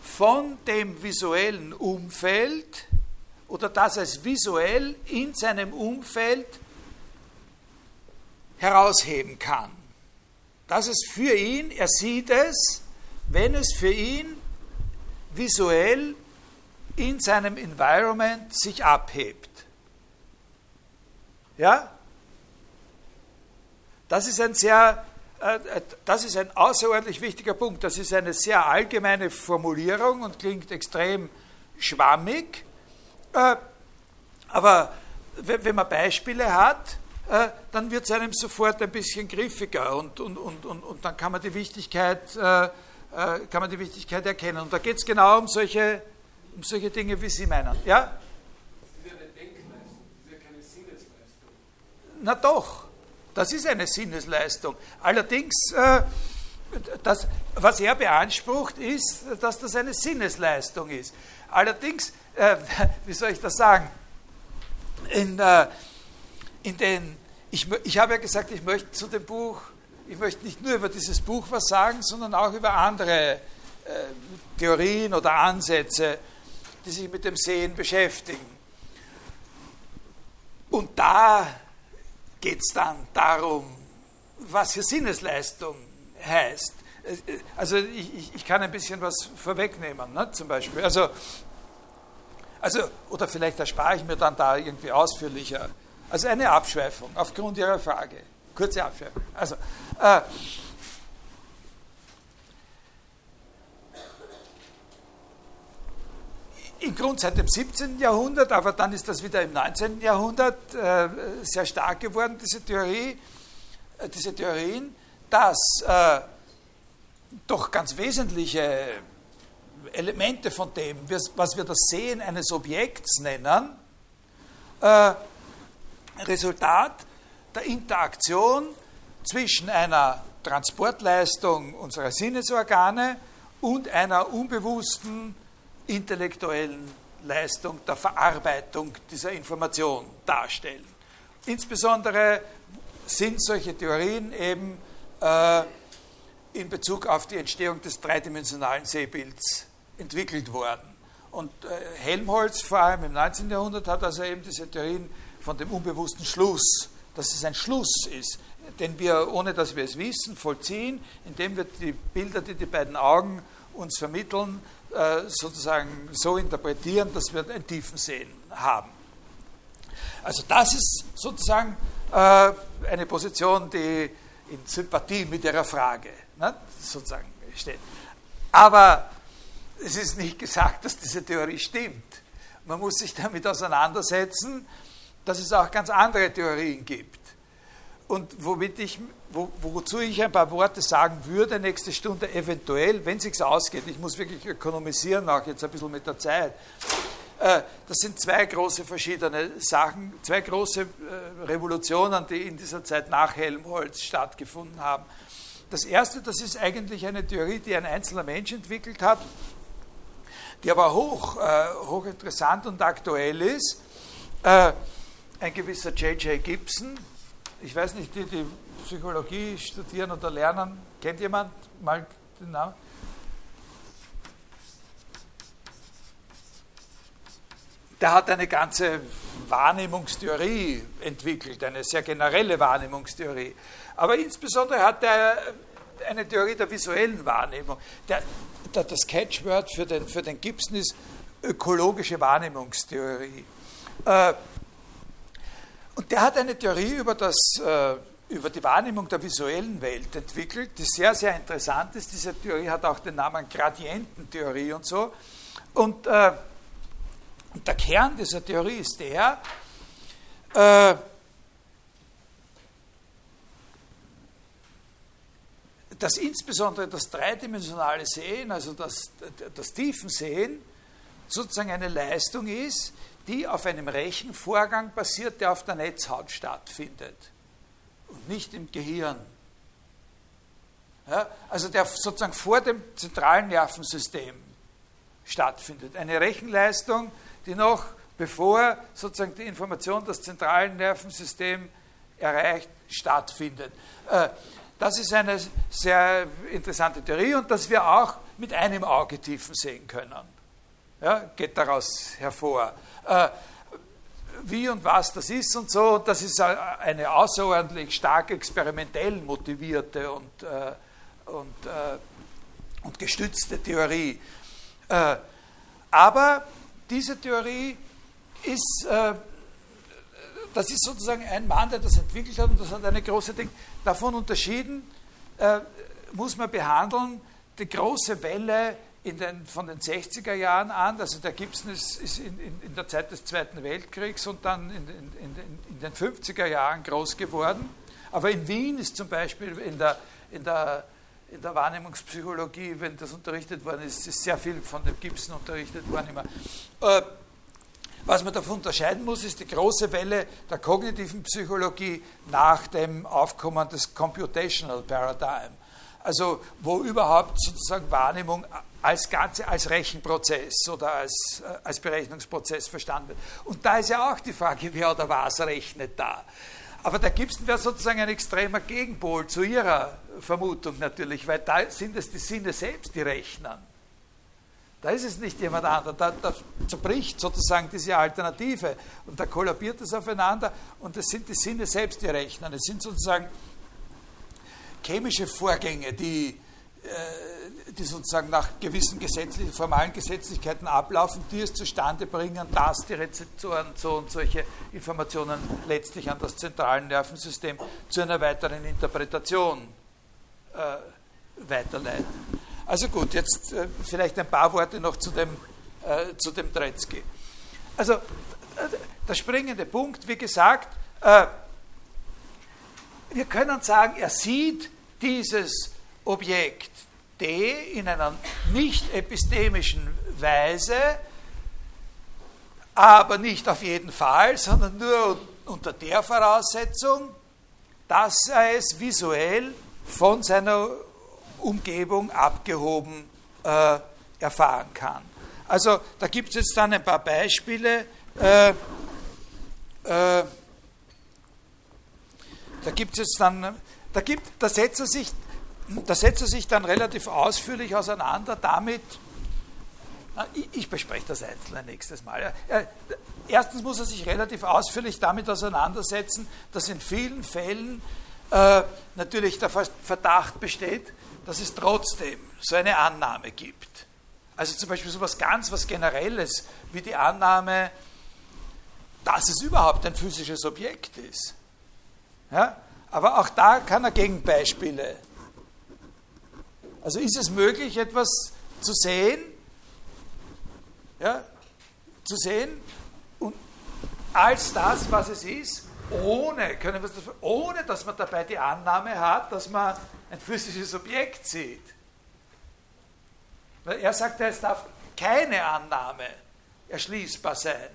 von dem visuellen Umfeld oder dass er es visuell in seinem Umfeld herausheben kann. Dass es für ihn, er sieht es, wenn es für ihn visuell in seinem Environment sich abhebt. Ja? Das ist ein sehr äh, äh, das ist ein außerordentlich wichtiger Punkt. Das ist eine sehr allgemeine Formulierung und klingt extrem schwammig. Äh, aber wenn man Beispiele hat, dann wird es einem sofort ein bisschen griffiger und, und, und, und, und dann kann man die Wichtigkeit, kann man die Wichtigkeit erkennen. Und da geht es genau um solche, um solche Dinge, wie Sie meinen. Ja? Das ist ja eine Denkleistung, das ist ja keine Sinnesleistung. Na doch. Das ist eine Sinnesleistung. Allerdings, äh, das, was er beansprucht, ist, dass das eine Sinnesleistung ist. Allerdings, äh, wie soll ich das sagen, in, äh, in den, ich, ich habe ja gesagt, ich möchte zu dem Buch, ich möchte nicht nur über dieses Buch was sagen, sondern auch über andere äh, Theorien oder Ansätze, die sich mit dem Sehen beschäftigen. Und da geht es dann darum, was für Sinnesleistung heißt. Also ich, ich kann ein bisschen was vorwegnehmen, ne, zum Beispiel. Also, also, oder vielleicht erspare ich mir dann da irgendwie ausführlicher. Also eine Abschweifung aufgrund Ihrer Frage. Kurze Abschweifung. Also, äh, im Grunde seit dem 17. Jahrhundert, aber dann ist das wieder im 19. Jahrhundert äh, sehr stark geworden, diese Theorie, äh, diese Theorien, dass äh, doch ganz wesentliche Elemente von dem, was wir das Sehen eines Objekts nennen, äh, Resultat der Interaktion zwischen einer Transportleistung unserer Sinnesorgane und einer unbewussten intellektuellen Leistung der Verarbeitung dieser Information darstellen. Insbesondere sind solche Theorien eben äh, in Bezug auf die Entstehung des dreidimensionalen Sehbilds entwickelt worden. Und äh, Helmholtz, vor allem im 19. Jahrhundert, hat also eben diese Theorien von dem unbewussten Schluss, dass es ein Schluss ist, den wir, ohne dass wir es wissen, vollziehen, indem wir die Bilder, die die beiden Augen uns vermitteln, äh, sozusagen so interpretieren, dass wir ein Tiefensehen haben. Also das ist sozusagen äh, eine Position, die in Sympathie mit Ihrer Frage ne, sozusagen steht. Aber es ist nicht gesagt, dass diese Theorie stimmt. Man muss sich damit auseinandersetzen, dass es auch ganz andere Theorien gibt. Und womit ich, wo, wozu ich ein paar Worte sagen würde, nächste Stunde eventuell, wenn es sich ausgeht, ich muss wirklich ökonomisieren, auch jetzt ein bisschen mit der Zeit. Äh, das sind zwei große verschiedene Sachen, zwei große äh, Revolutionen, die in dieser Zeit nach Helmholtz stattgefunden haben. Das erste, das ist eigentlich eine Theorie, die ein einzelner Mensch entwickelt hat, die aber hoch, äh, hochinteressant und aktuell ist. Ein gewisser J.J. Gibson, ich weiß nicht, die, die Psychologie studieren oder lernen, kennt jemand mal den Namen? Der hat eine ganze Wahrnehmungstheorie entwickelt, eine sehr generelle Wahrnehmungstheorie. Aber insbesondere hat er eine Theorie der visuellen Wahrnehmung. Der, der, das Catchword für den, für den Gibson ist ökologische Wahrnehmungstheorie. Äh, und der hat eine Theorie über, das, äh, über die Wahrnehmung der visuellen Welt entwickelt, die sehr, sehr interessant ist. Diese Theorie hat auch den Namen Gradiententheorie und so. Und äh, der Kern dieser Theorie ist der, äh, dass insbesondere das dreidimensionale Sehen, also das, das Tiefensehen, sozusagen eine Leistung ist, die auf einem Rechenvorgang basiert, der auf der Netzhaut stattfindet und nicht im Gehirn. Ja, also der sozusagen vor dem zentralen Nervensystem stattfindet. Eine Rechenleistung, die noch bevor sozusagen die Information das zentrale Nervensystem erreicht, stattfindet. Äh, das ist eine sehr interessante Theorie und dass wir auch mit einem Auge Tiefen sehen können. Ja, geht daraus hervor äh, wie und was das ist und so. Das ist eine außerordentlich stark experimentell motivierte und, äh, und, äh, und gestützte Theorie. Äh, aber diese Theorie ist, äh, das ist sozusagen ein Mann, der das entwickelt hat und das hat eine große Ding. Davon unterschieden äh, muss man behandeln, die große Welle den, von den 60er Jahren an, also der Gibson ist, ist in, in, in, der Zeit des Zweiten Weltkriegs und dann in, in, den 50er Jahren groß geworden. Aber in Wien ist zum Beispiel in der, in der, in der Wahrnehmungspsychologie, wenn das unterrichtet worden ist, ist sehr viel von dem Gibson unterrichtet worden immer. Äh, was man davon unterscheiden muss, ist die große Welle der kognitiven Psychologie nach dem Aufkommen des Computational Paradigm. Also wo überhaupt sozusagen Wahrnehmung als Ganze, als Rechenprozess oder als, äh, als Berechnungsprozess verstanden wird. Und da ist ja auch die Frage, wer oder was rechnet da. Aber der Gibson wäre sozusagen ein extremer Gegenpol zu Ihrer Vermutung natürlich, weil da sind es die Sinne selbst, die rechnen. Da ist es nicht jemand anderer. Da, da zerbricht sozusagen diese Alternative und da kollabiert es aufeinander und es sind die Sinne selbst, die rechnen. Es sind sozusagen chemische Vorgänge, die äh, die sozusagen nach gewissen gesetzlichen, formalen Gesetzlichkeiten ablaufen, die es zustande bringen, dass die Rezeptoren so und solche Informationen letztlich an das zentrale Nervensystem zu einer weiteren Interpretation äh, weiterleiten. Also gut, jetzt äh, vielleicht ein paar Worte noch zu dem, äh, zu dem Tretzky. Also äh, der springende Punkt, wie gesagt, äh, wir können sagen, er sieht dieses Objekt D in einer nicht epistemischen Weise, aber nicht auf jeden Fall, sondern nur unter der Voraussetzung, dass er es visuell von seiner Umgebung abgehoben äh, erfahren kann. Also da gibt es jetzt dann ein paar Beispiele. Äh, äh, da gibt es jetzt dann, da, gibt, da, setzt er sich, da setzt er sich dann relativ ausführlich auseinander damit, ich, bespreche das einzelne nächstes Mal. Erstens muss er sich relativ ausführlich damit auseinandersetzen, dass in vielen Fällen äh, natürlich der Verdacht besteht, dass es trotzdem so eine Annahme gibt. Also zum Beispiel so etwas ganz was Generelles wie die Annahme, dass es überhaupt ein physisches Objekt ist. Ja? Aber auch da kann er Gegenbeispiele. Also ist es möglich, etwas zu sehen, ja, zu sehen und als das, was es ist, ohne, können wir ohne dass man dabei die Annahme hat, dass man ein physisches Objekt sieht. Weil er sagt, es darf keine Annahme erschließbar sein,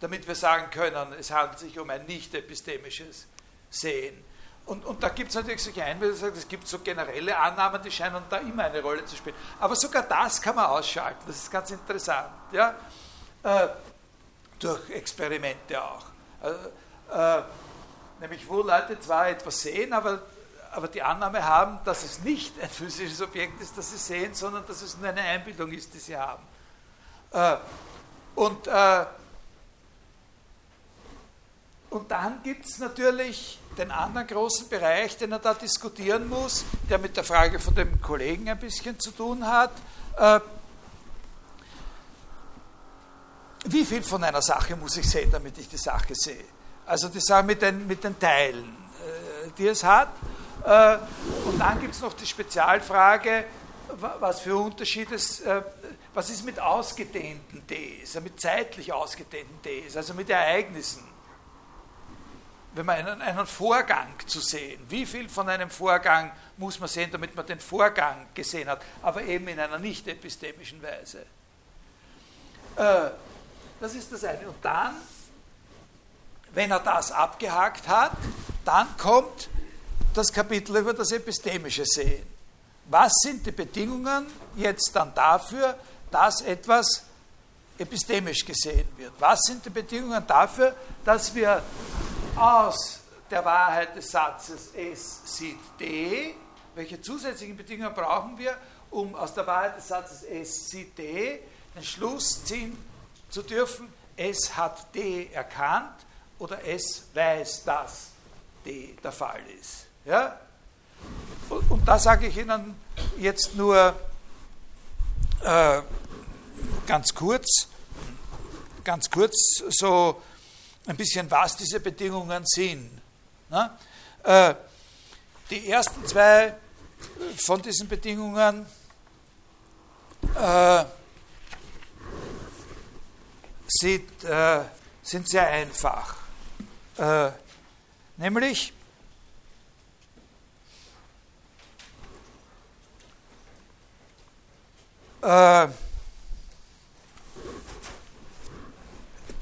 damit wir sagen können, es handelt sich um ein nicht epistemisches Sehen. Und, und da gibt es natürlich solche Einwände, es gibt so generelle Annahmen, die scheinen da immer eine Rolle zu spielen. Aber sogar das kann man ausschalten, das ist ganz interessant. Ja? Äh, durch Experimente auch. Äh, äh, nämlich wo Leute zwar etwas sehen, aber, aber die Annahme haben, dass es nicht ein physisches Objekt ist, das sie sehen, sondern dass es nur eine Einbildung ist, die sie haben. Äh, und, äh, und dann gibt es natürlich den anderen großen Bereich, den er da diskutieren muss, der mit der Frage von dem Kollegen ein bisschen zu tun hat. Äh, wie viel von einer Sache muss ich sehen, damit ich die Sache sehe? Also die Sache mit den, mit den Teilen, äh, die es hat. Äh, und dann gibt es noch die Spezialfrage, was für Unterschiede es, was ist mit ausgedehnten Ds, mit zeitlich ausgedehnten Ds, also mit Ereignissen wenn man einen, einen Vorgang zu sehen, wie viel von einem Vorgang muss man sehen, damit man den Vorgang gesehen hat, aber eben in einer nicht epistemischen Weise. Äh, das ist das eine. Und dann, wenn er das abgehakt hat, dann kommt das Kapitel über das epistemische Sehen. Was sind die Bedingungen jetzt dann dafür, dass etwas epistemisch gesehen wird? Was sind die Bedingungen dafür, dass wir aus der Wahrheit des Satzes S sieht D. Welche zusätzlichen Bedingungen brauchen wir, um aus der Wahrheit des Satzes S sieht D den Schluss ziehen zu dürfen, S hat D erkannt oder S weiß, dass D der Fall ist. Ja? Und, und da sage ich Ihnen jetzt nur äh, ganz kurz, ganz kurz so ein bisschen, was diese Bedingungen sind. Na? Äh, die ersten zwei von diesen Bedingungen äh, sind, äh, sind sehr einfach. Äh, nämlich, äh,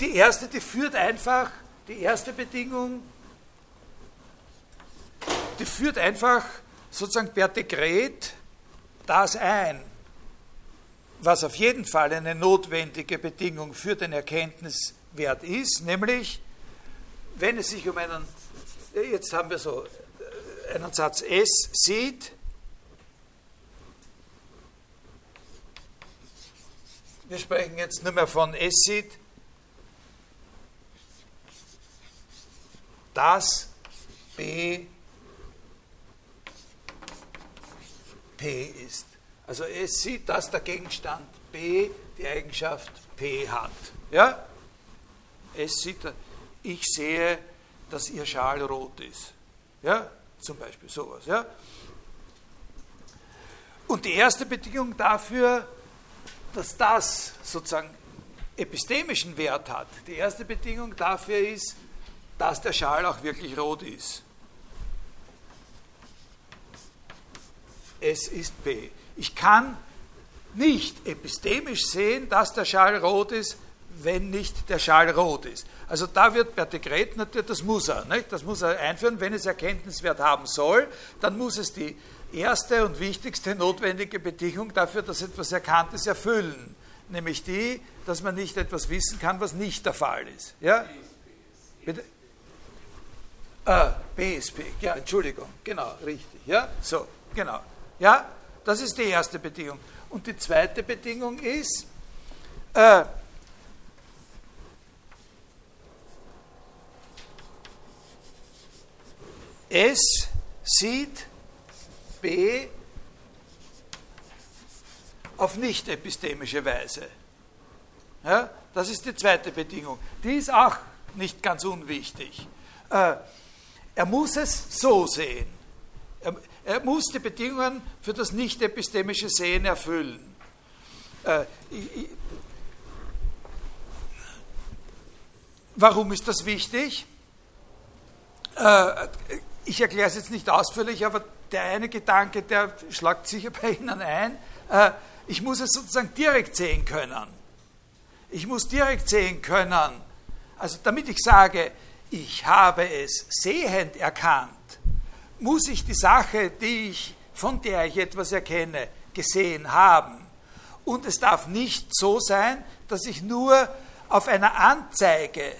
Die erste, die führt einfach, die erste Bedingung, die führt einfach sozusagen per Dekret das ein, was auf jeden Fall eine notwendige Bedingung für den Erkenntniswert ist, nämlich wenn es sich um einen, jetzt haben wir so einen Satz S sieht, wir sprechen jetzt nur mehr von S sieht, dass B P ist. Also es sieht, dass der Gegenstand B die Eigenschaft P hat. Ja? Es sieht, ich sehe, dass ihr Schal rot ist. Ja? Zum Beispiel sowas. Ja? Und die erste Bedingung dafür, dass das sozusagen epistemischen Wert hat, die erste Bedingung dafür ist, dass der Schal auch wirklich rot ist. Es ist B. Ich kann nicht epistemisch sehen, dass der Schal rot ist, wenn nicht der Schal rot ist. Also da wird per Dekret natürlich, das muss er, nicht? das muss er einführen, wenn es Erkenntniswert haben soll, dann muss es die erste und wichtigste notwendige Bedingung dafür, dass etwas erkannt ist, erfüllen, nämlich die, dass man nicht etwas wissen kann, was nicht der Fall ist. Ja? Bitte? Ah, BSP, ja, Entschuldigung, genau, richtig. Ja, so, genau. Ja, das ist die erste Bedingung. Und die zweite Bedingung ist, äh, S sieht B auf nicht epistemische Weise. Ja, das ist die zweite Bedingung. Die ist auch nicht ganz unwichtig. Äh, er muss es so sehen. Er, er, muss die Bedingungen für das nicht epistemische Sehen erfüllen. Äh, ich, warum ist das wichtig? Äh, ich erkläre es jetzt nicht ausführlich, aber der eine Gedanke, der schlagt sicher bei Ihnen ein. Äh, ich muss es sozusagen direkt sehen können. Ich muss direkt sehen können. Also damit ich sage, ich habe es sehend erkannt, muss ich die Sache, die ich, von der ich etwas erkenne, gesehen haben. Und es darf nicht so sein, dass ich nur auf einer Anzeige,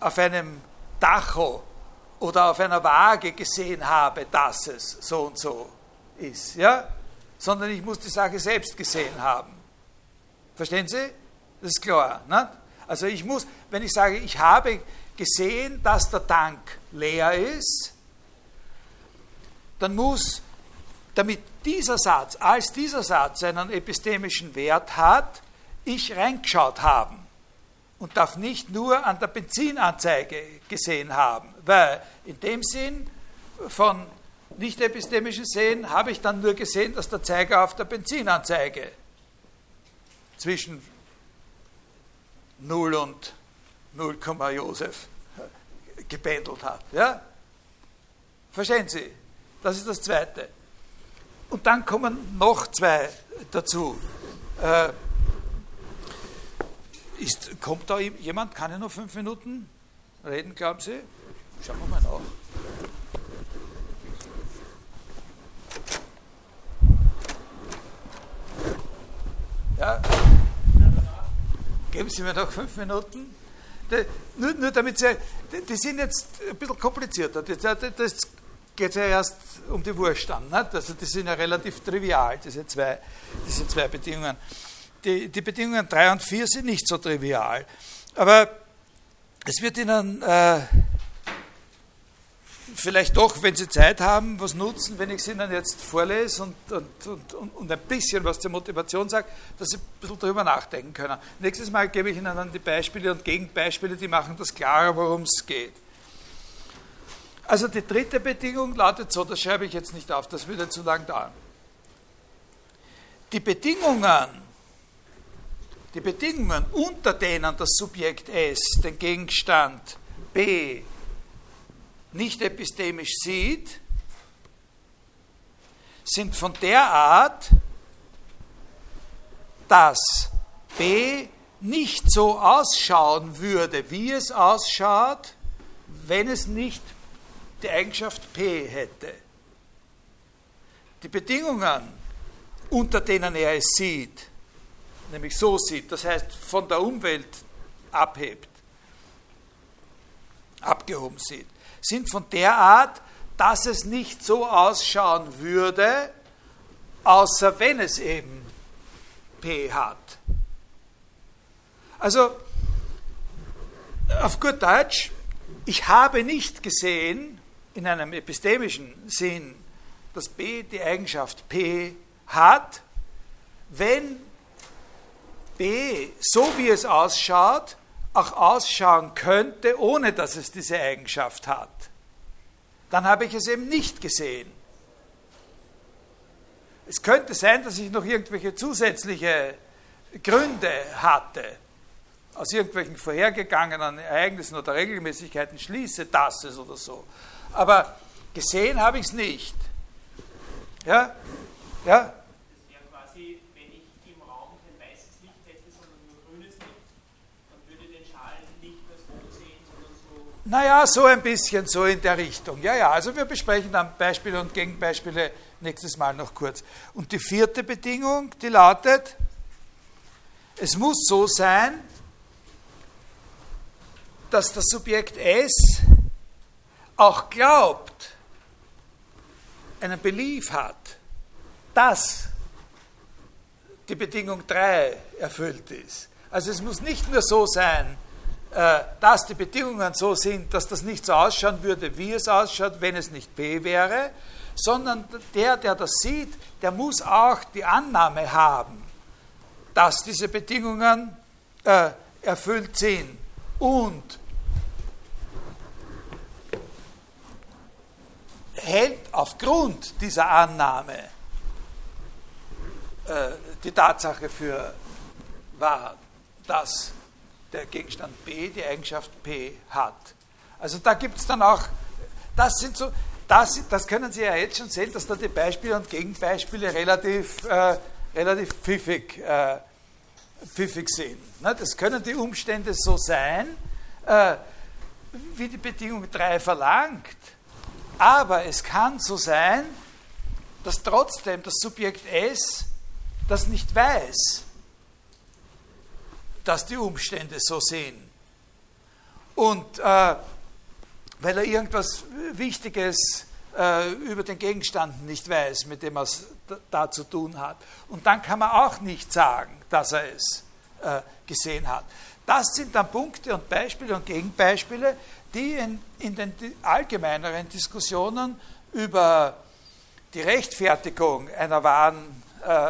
auf einem Tacho oder auf einer Waage gesehen habe, dass es so und so ist. Ja? sondern ich muss die Sache selbst gesehen haben. Verstehen Sie? Das ist klar. Ne? Also ich muss, wenn ich sage, ich habe gesehen, dass der Tank leer ist, dann muss, damit dieser Satz, als dieser Satz einen epistemischen Wert hat, ich reingeschaut haben und darf nicht nur an der Benzinanzeige gesehen haben, weil in dem Sinn von nicht epistemischen Sehen habe ich dann nur gesehen, dass der Zeiger auf der Benzinanzeige zwischen 0 und 0, Josef gependelt hat. Ja? Verstehen Sie? Das ist das Zweite. Und dann kommen noch zwei dazu. Äh, ist, kommt da jemand? Kann ich noch fünf Minuten reden, glauben Sie? Schauen wir mal nach. Ja? Geben Sie mir noch fünf Minuten. Nur, nur, damit Sie, die, sind jetzt ein bisschen komplizierter. Das, geht ja erst um die Wurst an. Also die sind ja relativ trivial, diese zwei, diese zwei Bedingungen. Die, die Bedingungen 3 und 4 sind nicht so trivial. Aber es wird Ihnen äh, vielleicht doch, wenn Sie Zeit haben, was nutzen, wenn ich es Ihnen jetzt vorlese und, und, und, und ein bisschen was zur Motivation sage, dass Sie ein bisschen darüber nachdenken können. Nächstes Mal gebe ich Ihnen dann die Beispiele und Gegenbeispiele, die machen das klarer, worum es geht. Also die dritte Bedingung lautet so, das schreibe ich jetzt nicht auf, das würde zu lang dauern. Die Bedingungen, die Bedingungen, unter denen das Subjekt S den Gegenstand B nicht epistemisch sieht, sind von der Art, dass B nicht so ausschauen würde, wie es ausschaut, wenn es nicht die Eigenschaft P hätte. Die Bedingungen, unter denen er es sieht, nämlich so sieht, das heißt von der Umwelt abhebt, abgehoben sieht, sind von der Art, dass es nicht so ausschauen würde, außer wenn es eben P hat. Also, auf gut Deutsch, ich habe nicht gesehen, in einem epistemischen Sinn, dass B die Eigenschaft P hat, wenn B, so wie es ausschaut, auch ausschauen könnte, ohne dass es diese Eigenschaft hat, dann habe ich es eben nicht gesehen. Es könnte sein, dass ich noch irgendwelche zusätzliche Gründe hatte, aus irgendwelchen vorhergegangenen Ereignissen oder Regelmäßigkeiten schließe, dass es oder so. Aber gesehen habe ich es nicht. Ja? Ja? Naja, so ein bisschen so in der Richtung. Ja, ja, also wir besprechen dann Beispiele und Gegenbeispiele nächstes Mal noch kurz. Und die vierte Bedingung, die lautet, es muss so sein, dass das Subjekt S auch glaubt, einen Belief hat, dass die Bedingung 3 erfüllt ist. Also es muss nicht nur so sein, dass die Bedingungen so sind, dass das nicht so ausschauen würde, wie es ausschaut, wenn es nicht P wäre, sondern der, der das sieht, der muss auch die Annahme haben, dass diese Bedingungen äh, erfüllt sind. Und hält aufgrund dieser Annahme äh, die Tatsache für wahr, dass der Gegenstand B die Eigenschaft P hat. Also da gibt es dann auch, das sind so, das, das können Sie ja jetzt schon sehen, dass da die Beispiele und Gegenbeispiele relativ, äh, relativ pfiffig, äh, pfiffig sind. Ne? Das können die Umstände so sein, äh, wie die Bedingung 3 verlangt. Aber es kann so sein, dass trotzdem das Subjekt S das nicht weiß, dass die Umstände so sind. Und äh, weil er irgendwas Wichtiges äh, über den Gegenstand nicht weiß, mit dem er es da zu tun hat. Und dann kann man auch nicht sagen, dass er es äh, gesehen hat. Das sind dann Punkte und Beispiele und Gegenbeispiele, die in, in den allgemeineren Diskussionen über die Rechtfertigung einer wahren äh,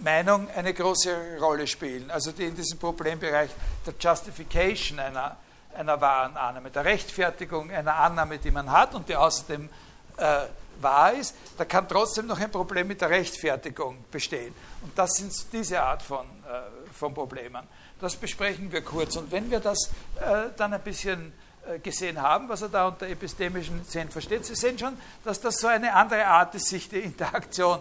Meinung eine große Rolle spielen. Also die in diesem Problembereich der Justification einer, einer wahren Annahme, der Rechtfertigung einer Annahme, die man hat und die außerdem äh, wahr ist, da kann trotzdem noch ein Problem mit der Rechtfertigung bestehen. Und das sind diese Art von, äh, von Problemen. Das besprechen wir kurz. Und wenn wir das äh, dann ein bisschen äh, gesehen haben, was er da unter epistemischen Sinn versteht, Sie sehen schon, dass das so eine andere Art ist, sich die Interaktion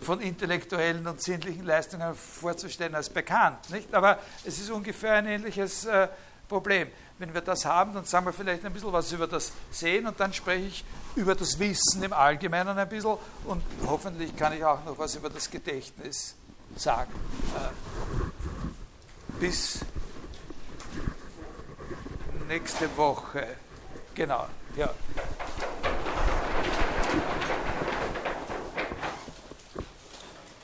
von intellektuellen und sinnlichen Leistungen vorzustellen als bekannt. Nicht? Aber es ist ungefähr ein ähnliches äh, Problem. Wenn wir das haben, dann sagen wir vielleicht ein bisschen was über das Sehen und dann spreche ich über das Wissen im Allgemeinen ein bisschen und hoffentlich kann ich auch noch was über das Gedächtnis sagen. Äh, bis nächste Woche. Genau, ja.